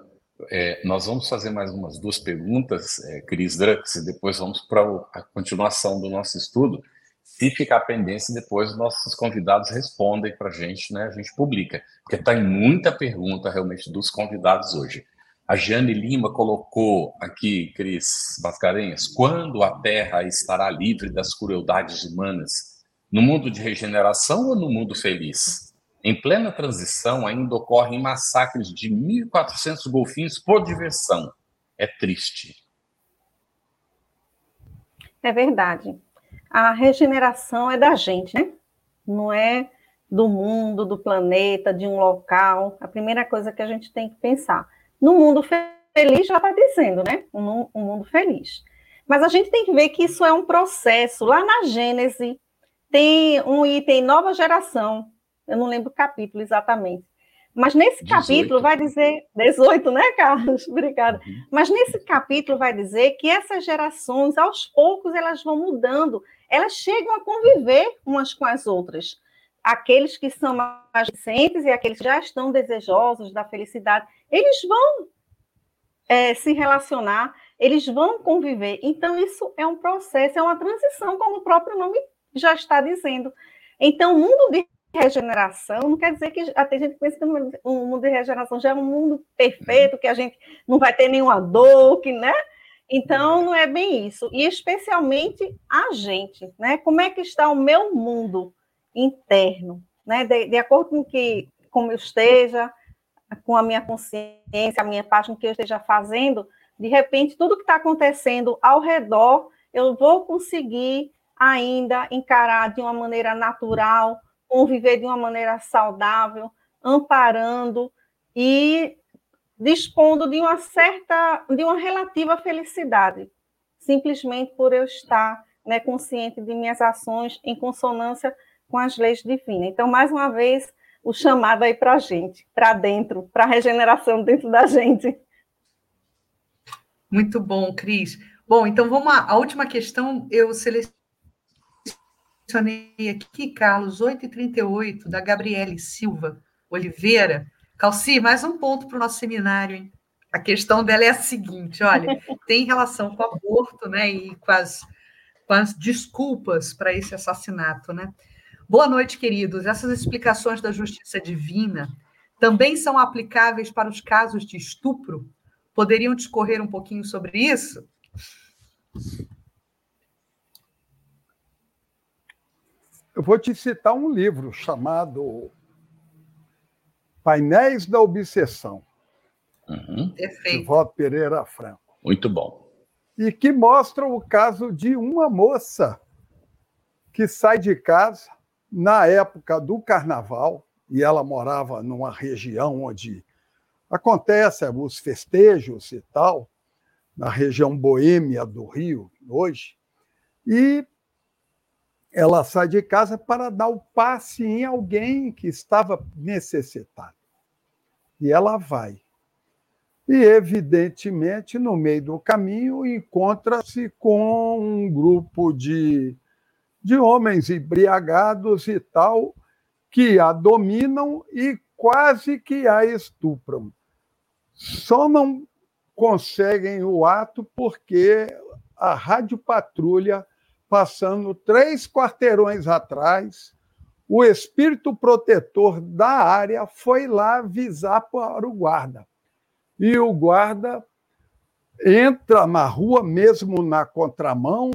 É, nós vamos fazer mais umas duas perguntas, é, Cris Drux, e depois vamos para a continuação do nosso estudo. Se ficar pendência, depois nossos convidados respondem para a gente, né? A gente publica, porque está em muita pergunta realmente dos convidados hoje. A Jane Lima colocou aqui, Cris Mascarenhas, quando a Terra estará livre das crueldades humanas? No mundo de regeneração ou no mundo feliz? Em plena transição, ainda ocorrem massacres de 1.400 golfinhos por diversão. É triste. É verdade a regeneração é da gente, né? Não é do mundo, do planeta, de um local. A primeira coisa que a gente tem que pensar. No mundo feliz, já está dizendo, né? Um, um mundo feliz. Mas a gente tem que ver que isso é um processo. Lá na Gênese, tem um item nova geração. Eu não lembro o capítulo exatamente. Mas nesse 18. capítulo vai dizer. 18, né, Carlos? Obrigada. Uhum. Mas nesse capítulo vai dizer que essas gerações, aos poucos, elas vão mudando, elas chegam a conviver umas com as outras. Aqueles que são mais recentes e aqueles que já estão desejosos da felicidade, eles vão é, se relacionar, eles vão conviver. Então, isso é um processo, é uma transição, como o próprio nome já está dizendo. Então, o mundo de regeneração, não quer dizer que tem gente que pensa que o mundo de regeneração já é um mundo perfeito, que a gente não vai ter nenhuma dor, que, né? Então, não é bem isso. E especialmente a gente, né? Como é que está o meu mundo interno, né? De, de acordo com que como eu esteja, com a minha consciência, a minha o que eu esteja fazendo, de repente, tudo que está acontecendo ao redor, eu vou conseguir ainda encarar de uma maneira natural, conviver de uma maneira saudável, amparando e dispondo de uma certa, de uma relativa felicidade, simplesmente por eu estar né, consciente de minhas ações em consonância com as leis divinas. Então, mais uma vez, o chamado aí para a gente, para dentro, para a regeneração dentro da gente. Muito bom, Cris. Bom, então vamos à a última questão. Eu selecionei aqui, Carlos, 8h38, da Gabriele Silva Oliveira. Calci, mais um ponto para o nosso seminário, hein? A questão dela é a seguinte: olha, tem relação com o aborto, né? E com as, com as desculpas para esse assassinato, né? Boa noite, queridos. Essas explicações da justiça divina também são aplicáveis para os casos de estupro? Poderiam discorrer um pouquinho sobre isso? Eu vou te citar um livro chamado Painéis da Obsessão, uhum. de Vó Pereira Franco. Muito bom. E que mostra o caso de uma moça que sai de casa na época do carnaval, e ela morava numa região onde acontecem os festejos e tal, na região boêmia do Rio, hoje, e ela sai de casa para dar o passe em alguém que estava necessitado. E ela vai. E, evidentemente, no meio do caminho, encontra-se com um grupo de, de homens embriagados e tal, que a dominam e quase que a estupram. Só não conseguem o ato porque a rádio patrulha, passando três quarteirões atrás, o espírito protetor da área foi lá avisar para o guarda. E o guarda entra na rua, mesmo na contramão,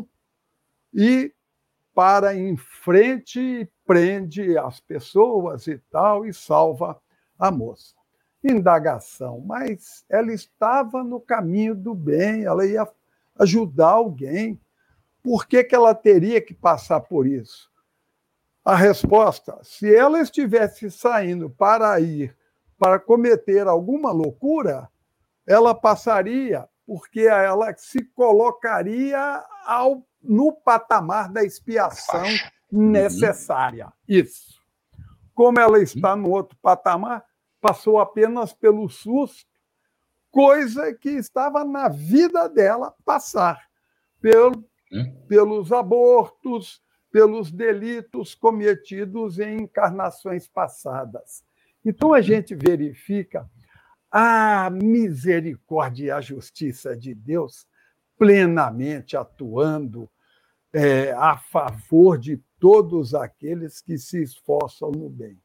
e para em frente prende as pessoas e tal, e salva a moça indagação, mas ela estava no caminho do bem, ela ia ajudar alguém. Por que, que ela teria que passar por isso? A resposta: se ela estivesse saindo para ir para cometer alguma loucura, ela passaria, porque ela se colocaria ao, no patamar da expiação uhum. necessária. Isso. Como ela está no outro patamar, passou apenas pelo susto, coisa que estava na vida dela passar, pelo? Pelos abortos, pelos delitos cometidos em encarnações passadas. Então a gente verifica a misericórdia e a justiça de Deus plenamente atuando é, a favor de todos aqueles que se esforçam no bem.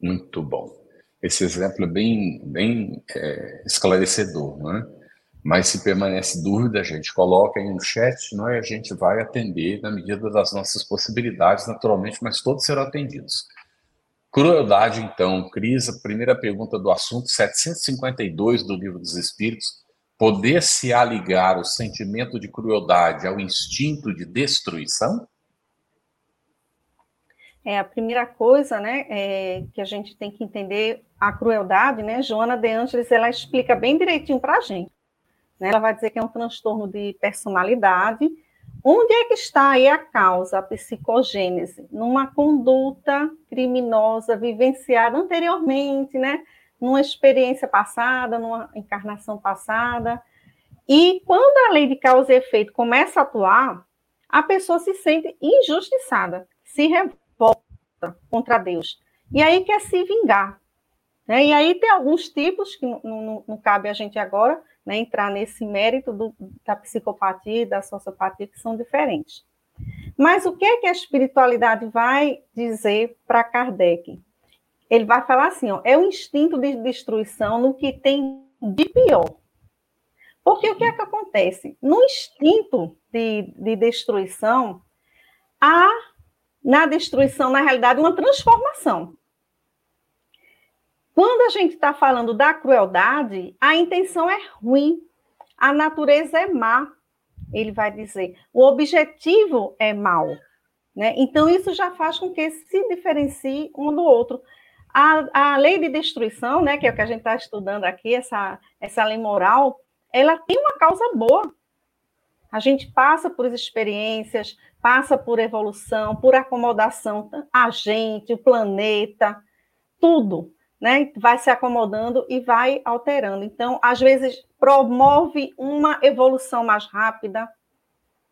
Muito bom. Esse exemplo é bem, bem é, esclarecedor, né? Mas se permanece dúvida, a gente coloca aí no chat, não é? A gente vai atender na medida das nossas possibilidades, naturalmente, mas todos serão atendidos. Crueldade, então, Cris, a primeira pergunta do assunto, 752 do Livro dos Espíritos. Poder-se aligar o sentimento de crueldade ao instinto de destruição? É, a primeira coisa, né, é, que a gente tem que entender a crueldade, né, Joana de Angelis, ela explica bem direitinho para a gente. Né? Ela vai dizer que é um transtorno de personalidade. Onde é que está aí a causa, a psicogênese? Numa conduta criminosa vivenciada anteriormente, né, numa experiência passada, numa encarnação passada. E quando a lei de causa e efeito começa a atuar, a pessoa se sente injustiçada, se revolta volta contra Deus. E aí quer se vingar. Né? E aí tem alguns tipos que não, não, não cabe a gente agora né, entrar nesse mérito do, da psicopatia e da sociopatia, que são diferentes. Mas o que é que a espiritualidade vai dizer para Kardec? Ele vai falar assim: ó, é o instinto de destruição no que tem de pior. Porque o que é que acontece? No instinto de, de destruição, há na destruição, na realidade, uma transformação. Quando a gente está falando da crueldade, a intenção é ruim, a natureza é má, ele vai dizer. O objetivo é mau. Né? Então, isso já faz com que se diferencie um do outro. A, a lei de destruição, né, que é o que a gente está estudando aqui, essa, essa lei moral, ela tem uma causa boa. A gente passa por experiências, passa por evolução, por acomodação, a gente, o planeta, tudo, né? Vai se acomodando e vai alterando. Então, às vezes, promove uma evolução mais rápida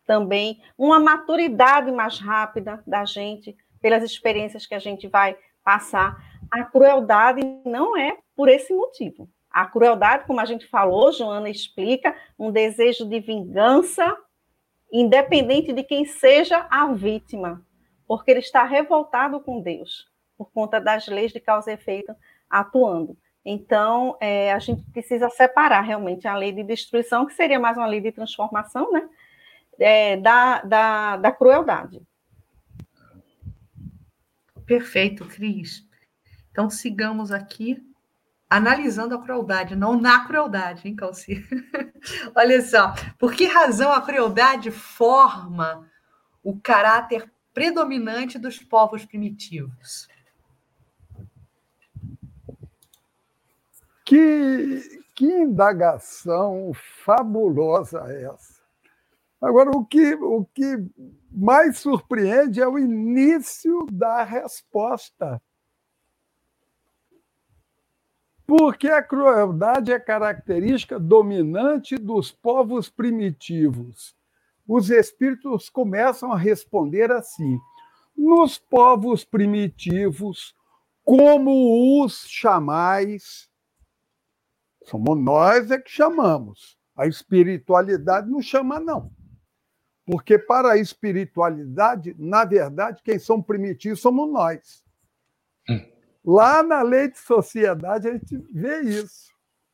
também, uma maturidade mais rápida da gente, pelas experiências que a gente vai passar. A crueldade não é por esse motivo. A crueldade, como a gente falou, Joana explica, um desejo de vingança, independente de quem seja a vítima, porque ele está revoltado com Deus, por conta das leis de causa e efeito atuando. Então, é, a gente precisa separar realmente a lei de destruição, que seria mais uma lei de transformação, né? É, da, da, da crueldade. Perfeito, Cris. Então, sigamos aqui analisando a crueldade, não na crueldade, hein, Calci? Olha só, por que razão a crueldade forma o caráter predominante dos povos primitivos? Que, que indagação fabulosa é essa? Agora, o que, o que mais surpreende é o início da resposta. Porque a crueldade é característica dominante dos povos primitivos. Os espíritos começam a responder assim: nos povos primitivos, como os chamais, somos nós é que chamamos. A espiritualidade não chama, não. Porque para a espiritualidade, na verdade, quem são primitivos somos nós. Lá na lei de sociedade a gente vê isso.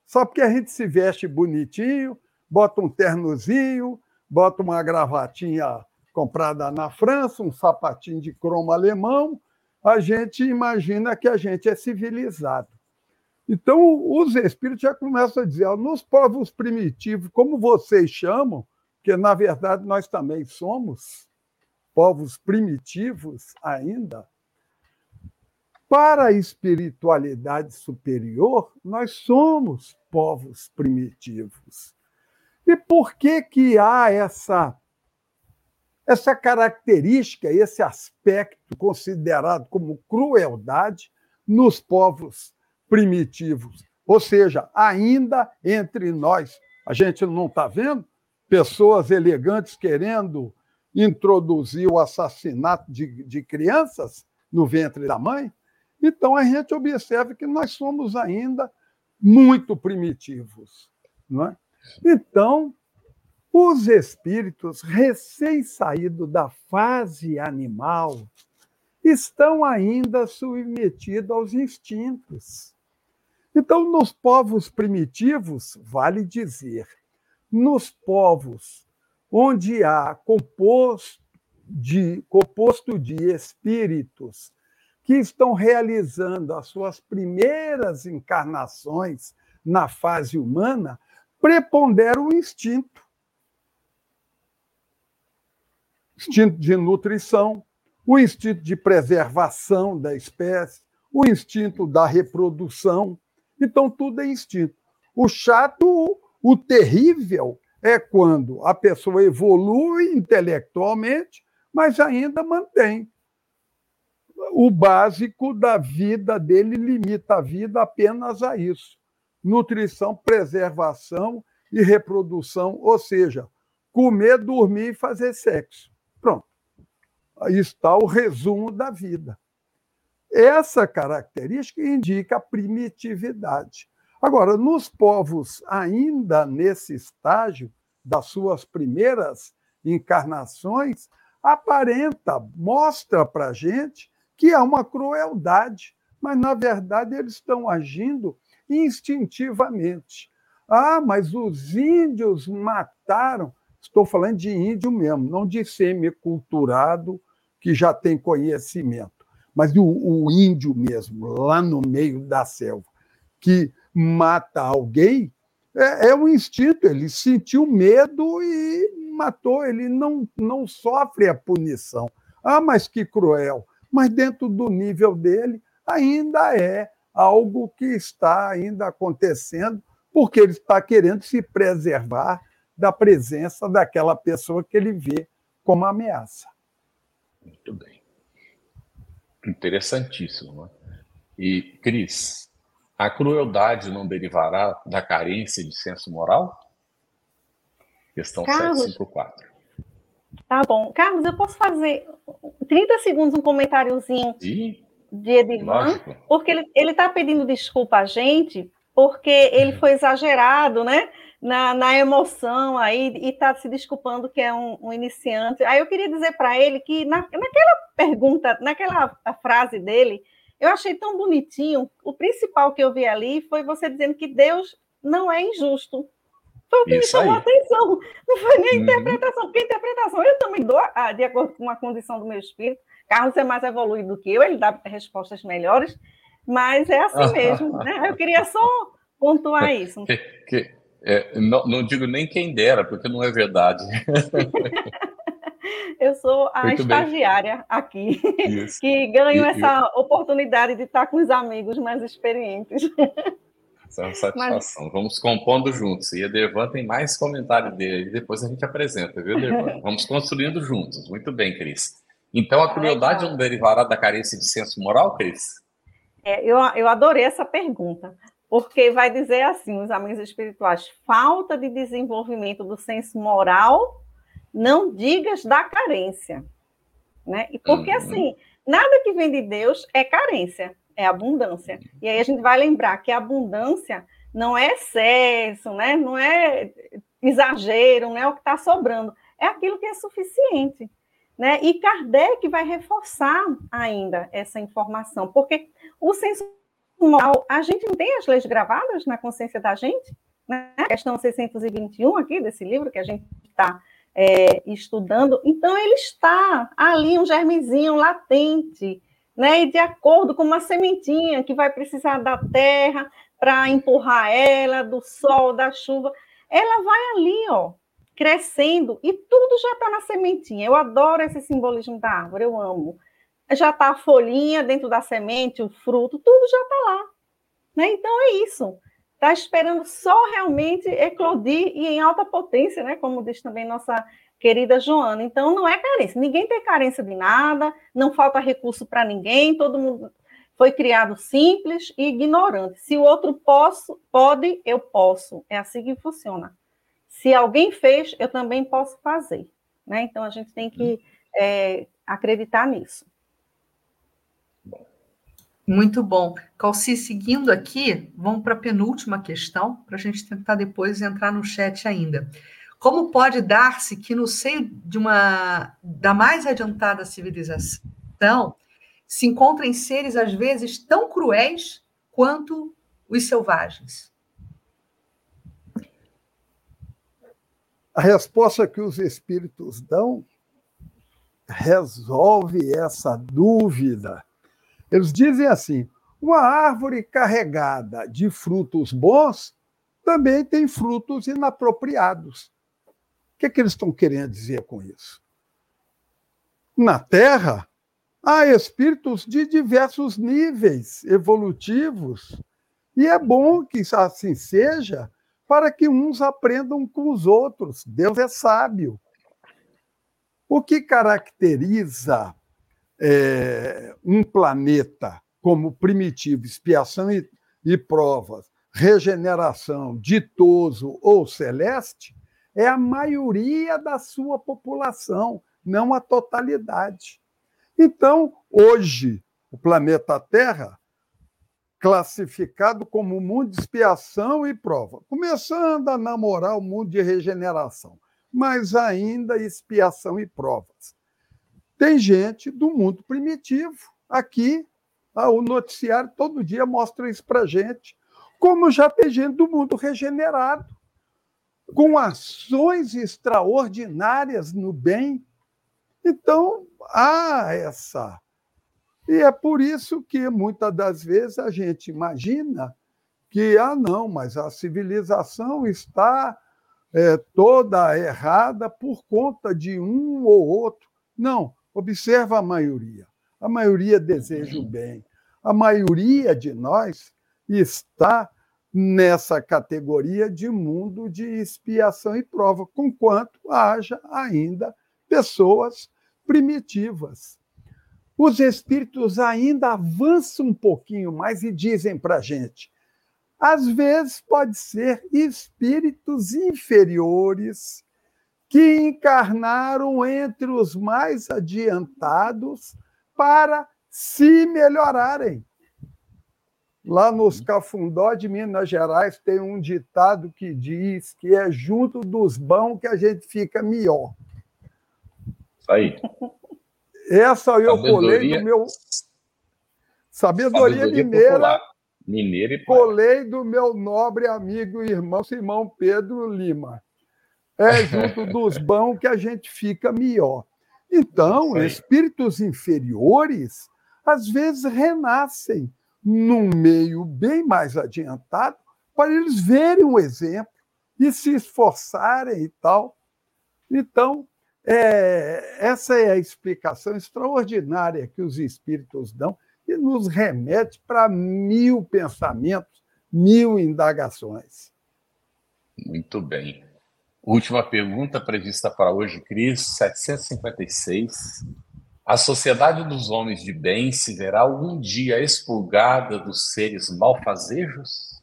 Só porque a gente se veste bonitinho, bota um ternozinho, bota uma gravatinha comprada na França, um sapatinho de cromo alemão, a gente imagina que a gente é civilizado. Então, os espíritos já começam a dizer: nos povos primitivos, como vocês chamam, que na verdade nós também somos povos primitivos ainda, para a espiritualidade superior, nós somos povos primitivos. E por que que há essa essa característica, esse aspecto considerado como crueldade nos povos primitivos? Ou seja, ainda entre nós, a gente não está vendo pessoas elegantes querendo introduzir o assassinato de, de crianças no ventre da mãe? Então a gente observa que nós somos ainda muito primitivos. Não é? Então, os espíritos recém-saídos da fase animal estão ainda submetidos aos instintos. Então, nos povos primitivos, vale dizer, nos povos onde há composto de, composto de espíritos que estão realizando as suas primeiras encarnações na fase humana, prepondera o instinto. Instinto de nutrição, o instinto de preservação da espécie, o instinto da reprodução. Então, tudo é instinto. O chato, o terrível, é quando a pessoa evolui intelectualmente, mas ainda mantém o básico da vida dele limita a vida apenas a isso: nutrição, preservação e reprodução, ou seja, comer, dormir e fazer sexo. Pronto. Aí está o resumo da vida. Essa característica indica a primitividade. Agora, nos povos ainda nesse estágio das suas primeiras encarnações, aparenta, mostra para a gente que há uma crueldade, mas, na verdade, eles estão agindo instintivamente. Ah, mas os índios mataram. Estou falando de índio mesmo, não de semiculturado que já tem conhecimento, mas o, o índio mesmo, lá no meio da selva, que mata alguém, é, é um instinto, ele sentiu medo e matou, ele não, não sofre a punição. Ah, mas que cruel! Mas dentro do nível dele, ainda é algo que está ainda acontecendo, porque ele está querendo se preservar da presença daquela pessoa que ele vê como ameaça. Muito bem. Interessantíssimo. Né? E, Cris, a crueldade não derivará da carência de senso moral? Questão Carlos, 754. Tá bom. Carlos, eu posso fazer 30 segundos um comentáriozinho e? de Edivan, porque ele está pedindo desculpa a gente, porque ele foi exagerado, né? Na, na emoção aí e está se desculpando que é um, um, iniciante. Aí eu queria dizer para ele que na, naquela pergunta, naquela frase dele, eu achei tão bonitinho. O principal que eu vi ali foi você dizendo que Deus não é injusto. Foi o que Isso me chamou a atenção. Não foi nem a uhum. interpretação, porque a interpretação eu também dou ah, de acordo com a condição do meu espírito. Carlos é mais evoluído do que eu, ele dá respostas melhores, mas é assim mesmo. Né? Eu queria só pontuar isso. Que, que, é, não, não, digo nem quem dera, porque não é verdade. eu sou a Muito estagiária bem. aqui, isso. que ganho e, essa eu... oportunidade de estar com os amigos mais experientes. Essa é uma satisfação. Mas... Vamos compondo juntos. E a Devan tem mais comentário dele, depois a gente apresenta, viu, Devan? Vamos construindo juntos. Muito bem, Cris. Então, a crueldade não derivará da carência de senso moral, Cris? É, eu, eu adorei essa pergunta, porque vai dizer assim, os amigos espirituais, falta de desenvolvimento do senso moral, não digas da carência. Né? E porque, uhum. assim, nada que vem de Deus é carência, é abundância. E aí a gente vai lembrar que a abundância não é excesso, né? não é exagero, não é o que está sobrando, é aquilo que é suficiente. Né? E Kardec vai reforçar ainda essa informação, porque o senso a gente não tem as leis gravadas na consciência da gente, né? questão 621 aqui desse livro que a gente está é, estudando, então ele está ali, um germezinho latente, né? e de acordo com uma sementinha que vai precisar da terra para empurrar ela, do sol, da chuva, ela vai ali, ó, crescendo e tudo já está na sementinha. Eu adoro esse simbolismo da árvore, eu amo. Já está a folhinha dentro da semente, o fruto, tudo já está lá. Né? Então é isso. Está esperando só realmente eclodir e em alta potência, né? como diz também nossa querida Joana. Então não é carência. Ninguém tem carência de nada, não falta recurso para ninguém, todo mundo foi criado simples e ignorante. Se o outro posso, pode, eu posso. É assim que funciona se alguém fez, eu também posso fazer. Né? Então, a gente tem que é, acreditar nisso. Muito bom. Calci, seguindo aqui, vamos para a penúltima questão, para a gente tentar depois entrar no chat ainda. Como pode dar-se que no seio de uma da mais adiantada civilização se encontrem seres às vezes tão cruéis quanto os selvagens? A resposta que os espíritos dão resolve essa dúvida. Eles dizem assim: uma árvore carregada de frutos bons também tem frutos inapropriados. O que, é que eles estão querendo dizer com isso? Na Terra, há espíritos de diversos níveis evolutivos, e é bom que assim seja, para que uns aprendam com os outros. Deus é sábio. O que caracteriza é, um planeta como primitivo, expiação e, e provas, regeneração, ditoso ou celeste, é a maioria da sua população, não a totalidade. Então, hoje, o planeta Terra classificado como mundo de expiação e prova, começando a namorar o mundo de regeneração, mas ainda expiação e provas. Tem gente do mundo primitivo aqui. Ah, o noticiário todo dia mostra isso para gente. Como já tem gente do mundo regenerado, com ações extraordinárias no bem. Então, há essa. E é por isso que muitas das vezes a gente imagina que, ah, não, mas a civilização está é, toda errada por conta de um ou outro. Não, observa a maioria. A maioria deseja o bem. A maioria de nós está nessa categoria de mundo de expiação e prova, conquanto haja ainda pessoas primitivas. Os espíritos ainda avançam um pouquinho mais e dizem para a gente: às vezes pode ser espíritos inferiores que encarnaram entre os mais adiantados para se melhorarem. Lá nos Cafundó de Minas Gerais tem um ditado que diz que é junto dos bons que a gente fica melhor. Isso aí. Essa eu colei do meu. Sabedoria, Sabedoria mineira. Popular. Mineiro e Colei do meu nobre amigo e irmão Simão Pedro Lima. É junto dos bons que a gente fica melhor. Então, espíritos inferiores às vezes renascem num meio bem mais adiantado para eles verem o exemplo e se esforçarem e tal. Então, é, essa é a explicação extraordinária que os espíritos dão e nos remete para mil pensamentos, mil indagações. Muito bem. Última pergunta prevista para hoje, Cris, 756. A sociedade dos homens de bem se verá algum dia expurgada dos seres malfazejos?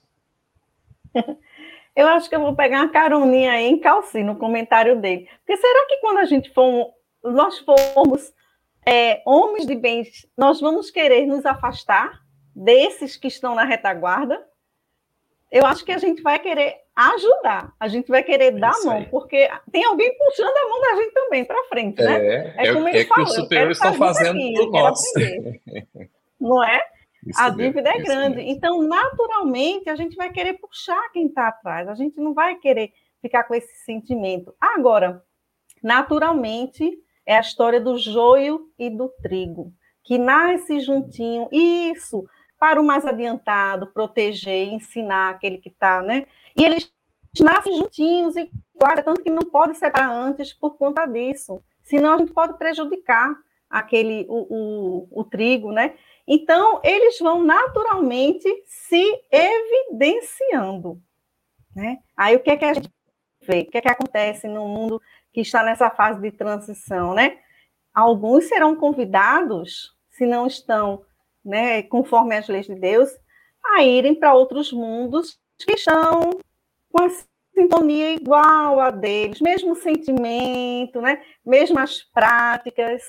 Eu acho que eu vou pegar uma caroninha aí em Calci, no comentário dele. Porque será que quando a gente for, nós formos é, homens de bem, nós vamos querer nos afastar desses que estão na retaguarda. Eu acho que a gente vai querer ajudar, a gente vai querer é dar a mão, aí. porque tem alguém puxando a mão da gente também para frente, né? É, é, como é, é que os superiores estão fazendo por nós. Não é? Isso a dívida é grande. Mesmo. Então, naturalmente, a gente vai querer puxar quem está atrás, a gente não vai querer ficar com esse sentimento. Agora, naturalmente, é a história do joio e do trigo, que nasce juntinho. Isso, para o mais adiantado, proteger, ensinar aquele que está, né? E eles nascem juntinhos e guarda tanto que não pode separar antes por conta disso. Senão a gente pode prejudicar aquele o, o, o trigo, né? Então, eles vão naturalmente se evidenciando. Né? Aí o que é que a gente vê? O que é que acontece no mundo que está nessa fase de transição, né? Alguns serão convidados, se não estão, né, conforme as leis de Deus, a irem para outros mundos que estão com a sintonia igual a deles, mesmo sentimento, né? mesmas práticas.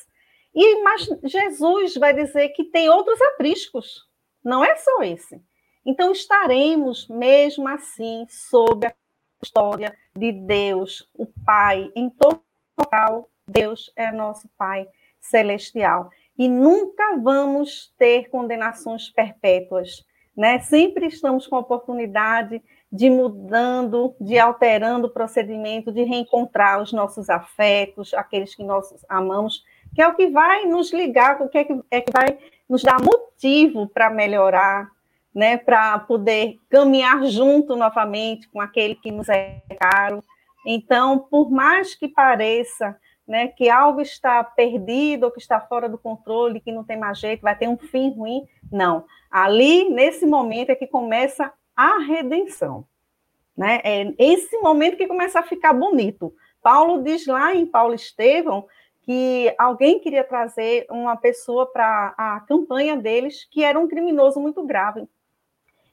E mas Jesus vai dizer que tem outros apriscos, não é só esse. Então estaremos mesmo assim sob a história de Deus, o Pai, em todo local, Deus é nosso Pai celestial. E nunca vamos ter condenações perpétuas, né? Sempre estamos com a oportunidade de mudando, de alterando o procedimento, de reencontrar os nossos afetos, aqueles que nós amamos, que é o que vai nos ligar, o que é que, é que vai nos dar motivo para melhorar, né, para poder caminhar junto novamente com aquele que nos é caro. Então, por mais que pareça né, que algo está perdido ou que está fora do controle, que não tem mais jeito, vai ter um fim ruim, não. Ali, nesse momento, é que começa a redenção. Né? É esse momento que começa a ficar bonito. Paulo diz lá em Paulo Estevão que alguém queria trazer uma pessoa para a campanha deles que era um criminoso muito grave.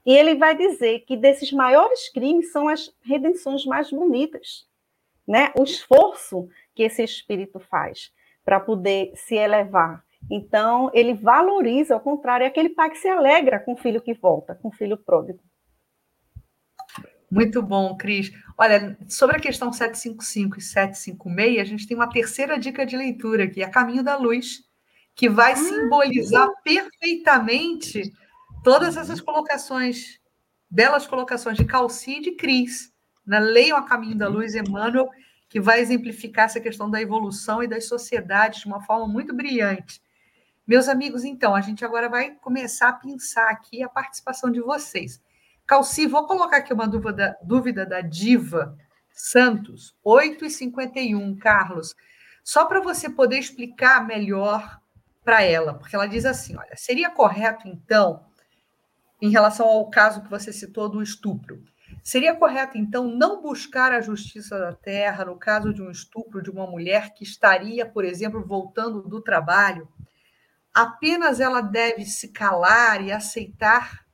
E ele vai dizer que desses maiores crimes são as redenções mais bonitas, né? O esforço que esse espírito faz para poder se elevar. Então, ele valoriza, ao contrário, é aquele pai que se alegra com o filho que volta, com o filho pródigo. Muito bom, Cris. Olha, sobre a questão 755 e 756, a gente tem uma terceira dica de leitura aqui, a Caminho da Luz, que vai ah, simbolizar perfeitamente todas essas colocações, belas colocações de Calci e de Cris. Né? Leiam a Caminho da Luz, Emmanuel, que vai exemplificar essa questão da evolução e das sociedades de uma forma muito brilhante. Meus amigos, então, a gente agora vai começar a pensar aqui a participação de vocês. Calci, vou colocar aqui uma dúvida, dúvida da Diva Santos, 8 e 51, Carlos. Só para você poder explicar melhor para ela, porque ela diz assim: olha, seria correto, então, em relação ao caso que você citou do estupro, seria correto, então, não buscar a justiça da terra no caso de um estupro de uma mulher que estaria, por exemplo, voltando do trabalho? Apenas ela deve se calar e aceitar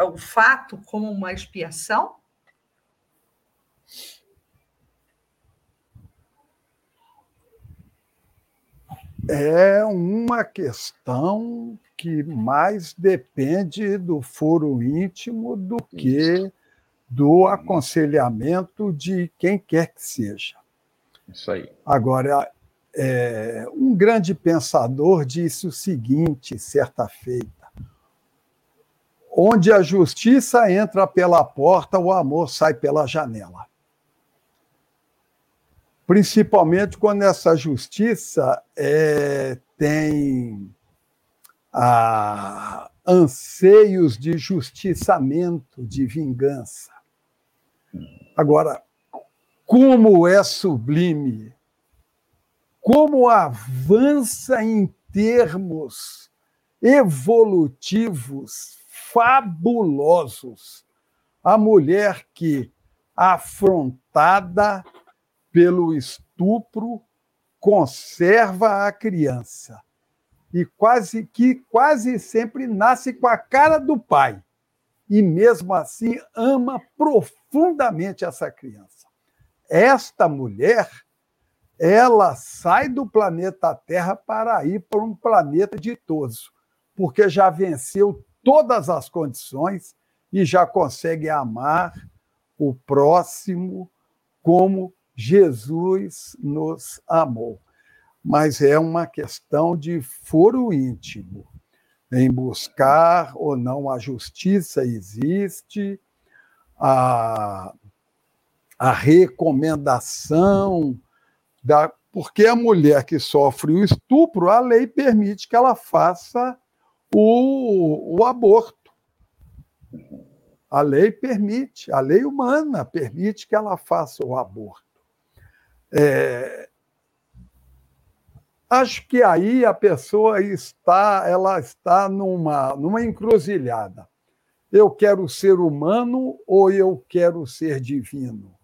o fato como uma expiação? É uma questão que mais depende do foro íntimo do que do aconselhamento de quem quer que seja. Isso aí. Agora, é, um grande pensador disse o seguinte, certa feita: Onde a justiça entra pela porta, o amor sai pela janela. Principalmente quando essa justiça é, tem a, anseios de justiçamento, de vingança. Agora, como é sublime, como avança em termos evolutivos fabulosos. A mulher que, afrontada pelo estupro, conserva a criança e quase que quase sempre nasce com a cara do pai e mesmo assim ama profundamente essa criança. Esta mulher, ela sai do planeta Terra para ir para um planeta ditoso, porque já venceu todas as condições e já consegue amar o próximo como Jesus nos amou. Mas é uma questão de foro íntimo, em buscar ou não a justiça existe, a, a recomendação da. Porque a mulher que sofre o estupro, a lei permite que ela faça o, o aborto. A lei permite, a lei humana permite que ela faça o aborto. É, acho que aí a pessoa está, ela está numa, numa encruzilhada. Eu quero ser humano ou eu quero ser divino?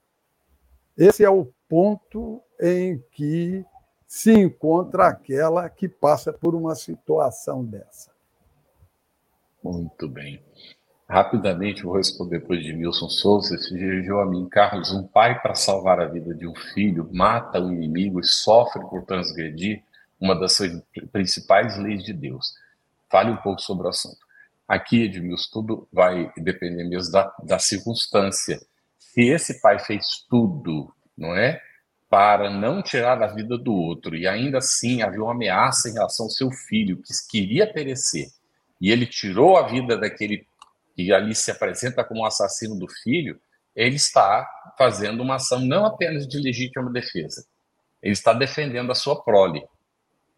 Esse é o ponto em que se encontra aquela que passa por uma situação dessa. Muito bem. Rapidamente vou responder depois de Milson Souza, se dirigiu a mim, Carlos, um pai para salvar a vida de um filho mata o inimigo e sofre por transgredir uma das principais leis de Deus. Fale um pouco sobre o assunto. Aqui, Edmilson, tudo vai depender mesmo da, da circunstância. Se esse pai fez tudo, não é? Para não tirar a vida do outro, e ainda assim havia uma ameaça em relação ao seu filho, que queria perecer, e ele tirou a vida daquele que ali se apresenta como assassino do filho, ele está fazendo uma ação não apenas de legítima defesa, ele está defendendo a sua prole.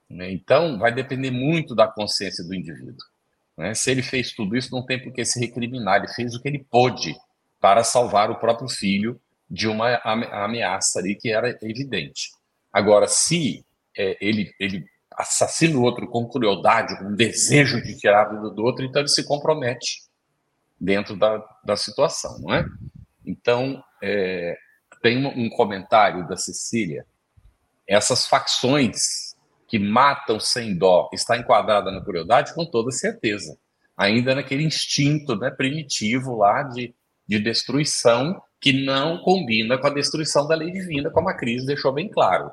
Né? Então, vai depender muito da consciência do indivíduo. Né? Se ele fez tudo isso, não tem por que se recriminar, ele fez o que ele pôde para salvar o próprio filho de uma ameaça ali que era evidente. Agora, se é, ele, ele assassina o outro com crueldade, com desejo de tirar a vida do outro, então ele se compromete dentro da, da situação, não é? Então, é, tem um comentário da Cecília, essas facções que matam sem dó, está enquadrada na crueldade? Com toda certeza. Ainda naquele instinto né, primitivo lá de, de destruição que não combina com a destruição da lei divina, como a crise deixou bem claro.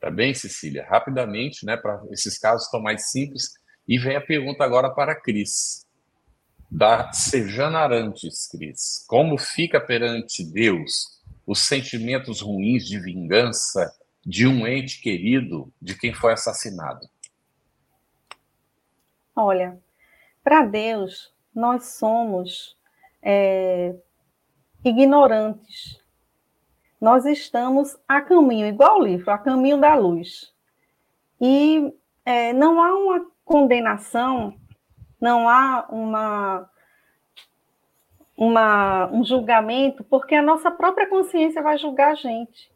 Tá bem, Cecília? Rapidamente, né, para esses casos estão mais simples. E vem a pergunta agora para a Cris. da Sejana Arantes, Cris. Como fica perante Deus os sentimentos ruins de vingança de um ente querido de quem foi assassinado? Olha, para Deus, nós somos é, ignorantes. Nós estamos a caminho, igual o livro, a caminho da luz. E é, não há uma condenação, não há uma, uma, um julgamento, porque a nossa própria consciência vai julgar a gente.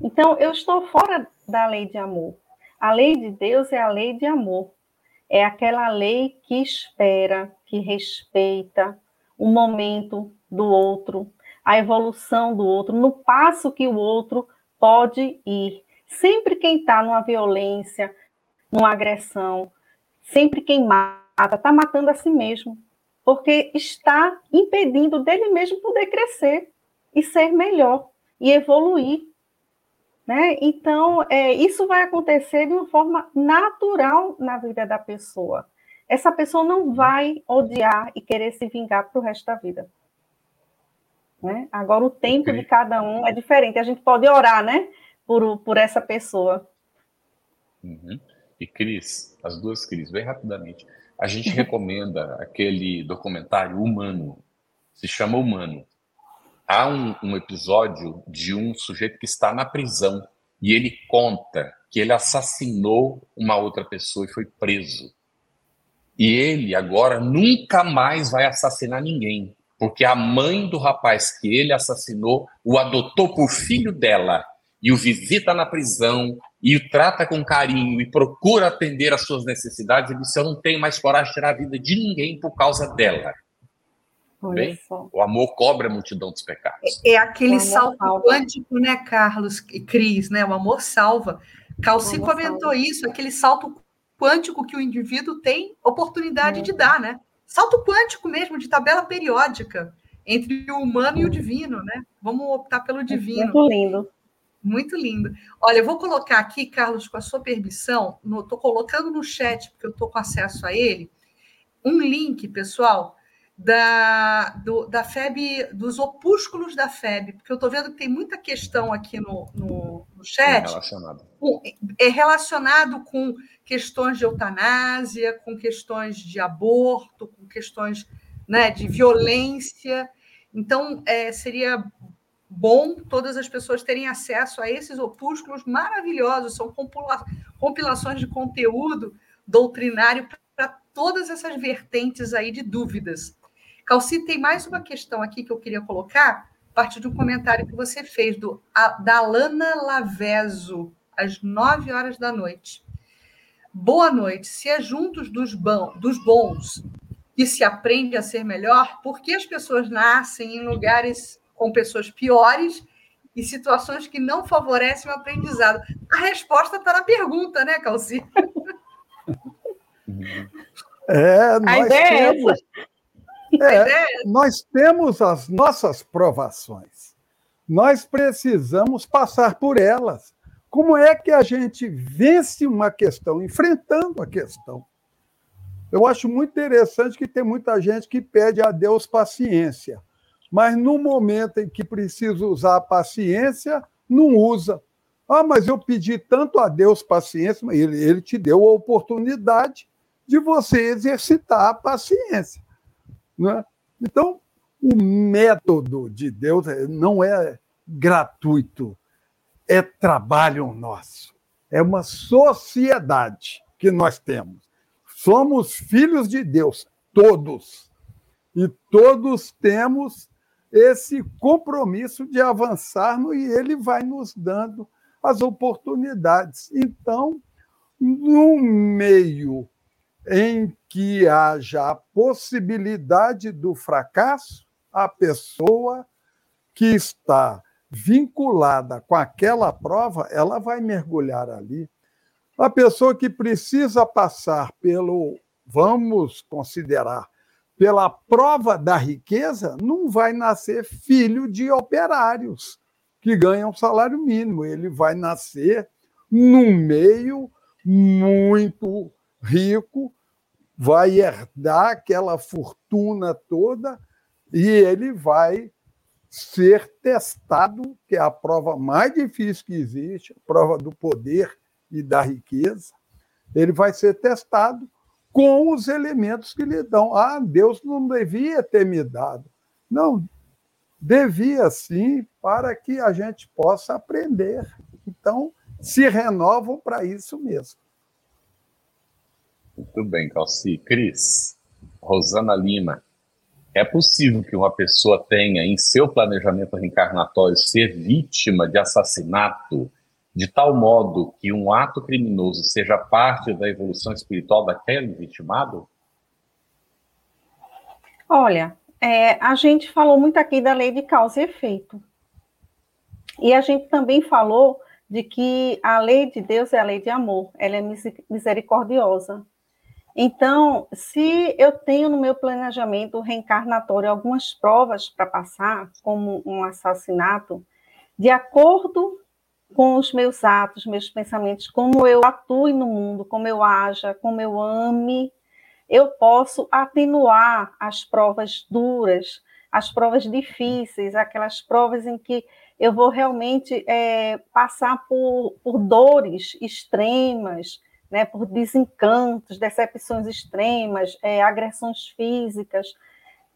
Então, eu estou fora da lei de amor. A lei de Deus é a lei de amor. É aquela lei que espera, que respeita o momento do outro, a evolução do outro, no passo que o outro pode ir. Sempre quem está numa violência, numa agressão, sempre quem mata, está matando a si mesmo, porque está impedindo dele mesmo poder crescer e ser melhor e evoluir. Né? Então, é, isso vai acontecer de uma forma natural na vida da pessoa. Essa pessoa não vai odiar e querer se vingar para o resto da vida. Né? Agora, o tempo de cada um é diferente. A gente pode orar, né? Por, por essa pessoa. Uhum. E Cris, as duas Cris, bem rapidamente. A gente recomenda aquele documentário Humano, se chama Humano. Há um, um episódio de um sujeito que está na prisão e ele conta que ele assassinou uma outra pessoa e foi preso. E ele agora nunca mais vai assassinar ninguém, porque a mãe do rapaz que ele assassinou o adotou por filho dela e o visita na prisão e o trata com carinho e procura atender às suas necessidades, ele disse: Eu não tenho mais coragem de tirar a vida de ninguém por causa dela. Bem, o amor cobra a multidão dos pecados. É, é aquele salto salva. quântico, né, Carlos e Cris, né? O amor salva. Calci comentou salva. isso, aquele salto quântico que o indivíduo tem oportunidade é. de dar, né? salto quântico mesmo, de tabela periódica entre o humano e o divino, né? Vamos optar pelo divino. Muito lindo. Muito lindo. Olha, eu vou colocar aqui, Carlos, com a sua permissão, estou colocando no chat, porque eu estou com acesso a ele, um link, pessoal, da, do, da FEB, dos opúsculos da FEB, porque eu estou vendo que tem muita questão aqui no, no, no chat. É relacionado. Com, é relacionado com questões de eutanásia, com questões de aborto, com questões né, de violência. Então, é, seria bom todas as pessoas terem acesso a esses opúsculos maravilhosos, são compila compilações de conteúdo doutrinário para todas essas vertentes aí de dúvidas. Calci, tem mais uma questão aqui que eu queria colocar, a partir de um comentário que você fez do, a, da Lana Laveso, às nove horas da noite. Boa noite. Se é juntos dos, bons, dos bons que se aprende a ser melhor, por que as pessoas nascem em lugares com pessoas piores e situações que não favorecem o aprendizado? A resposta está na pergunta, né, Calci? É, nós é temos, é, é nós temos as nossas provações. Nós precisamos passar por elas. Como é que a gente vence uma questão enfrentando a questão? Eu acho muito interessante que tem muita gente que pede a Deus paciência, mas no momento em que precisa usar a paciência, não usa. Ah, mas eu pedi tanto a Deus paciência, ele, ele te deu a oportunidade de você exercitar a paciência. Né? Então, o método de Deus não é gratuito é trabalho nosso. É uma sociedade que nós temos. Somos filhos de Deus, todos. E todos temos esse compromisso de avançarmos e ele vai nos dando as oportunidades. Então, no meio em que haja a possibilidade do fracasso, a pessoa que está vinculada com aquela prova, ela vai mergulhar ali. A pessoa que precisa passar pelo, vamos considerar, pela prova da riqueza, não vai nascer filho de operários que ganham salário mínimo. Ele vai nascer num meio muito rico, vai herdar aquela fortuna toda e ele vai ser testado, que é a prova mais difícil que existe, a prova do poder e da riqueza. Ele vai ser testado com os elementos que lhe dão. Ah, Deus não devia ter me dado. Não, devia sim, para que a gente possa aprender. Então, se renovam para isso mesmo. Muito bem, Calci. Cris, Rosana Lima, é possível que uma pessoa tenha em seu planejamento reencarnatório ser vítima de assassinato de tal modo que um ato criminoso seja parte da evolução espiritual daquele vitimado? Olha, é, a gente falou muito aqui da lei de causa e efeito. E a gente também falou de que a lei de Deus é a lei de amor, ela é misericordiosa. Então, se eu tenho no meu planejamento reencarnatório algumas provas para passar, como um assassinato, de acordo com os meus atos, meus pensamentos, como eu atue no mundo, como eu haja, como eu ame, eu posso atenuar as provas duras, as provas difíceis, aquelas provas em que eu vou realmente é, passar por, por dores extremas, né, por desencantos, decepções extremas, é, agressões físicas,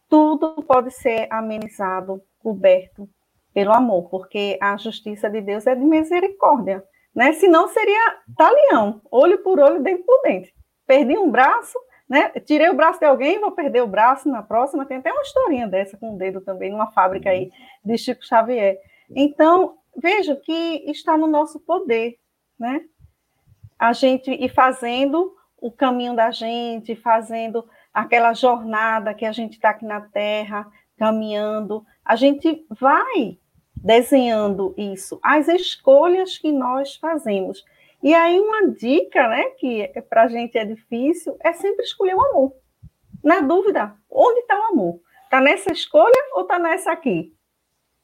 tudo pode ser amenizado, coberto pelo amor, porque a justiça de Deus é de misericórdia, né? Senão seria talião, olho por olho, dente por dente. Perdi um braço, né? Tirei o braço de alguém, vou perder o braço na próxima. Tem até uma historinha dessa com o dedo também, numa fábrica aí de Chico Xavier. Então, veja que está no nosso poder, né? A gente ir fazendo o caminho da gente, fazendo aquela jornada que a gente está aqui na Terra, caminhando, a gente vai desenhando isso, as escolhas que nós fazemos. E aí uma dica, né, que para a gente é difícil, é sempre escolher o amor. Na dúvida, onde está o amor? Está nessa escolha ou está nessa aqui?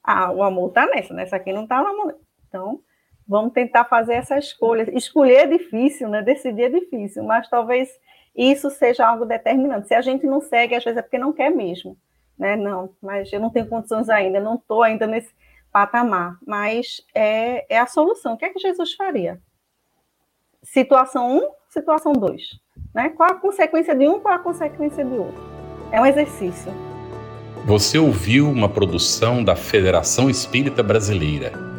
Ah, o amor está nessa, nessa aqui não está o amor. Então, vamos tentar fazer essa escolha. Escolher é difícil, né? Decidir é difícil, mas talvez isso seja algo determinante. Se a gente não segue, às vezes é porque não quer mesmo, né? Não, mas eu não tenho condições ainda, não estou ainda nesse patamar, mas é, é a solução. O que é que Jesus faria? Situação 1, um, situação 2. Né? Qual a consequência de um, qual a consequência de outro? É um exercício. Você ouviu uma produção da Federação Espírita Brasileira.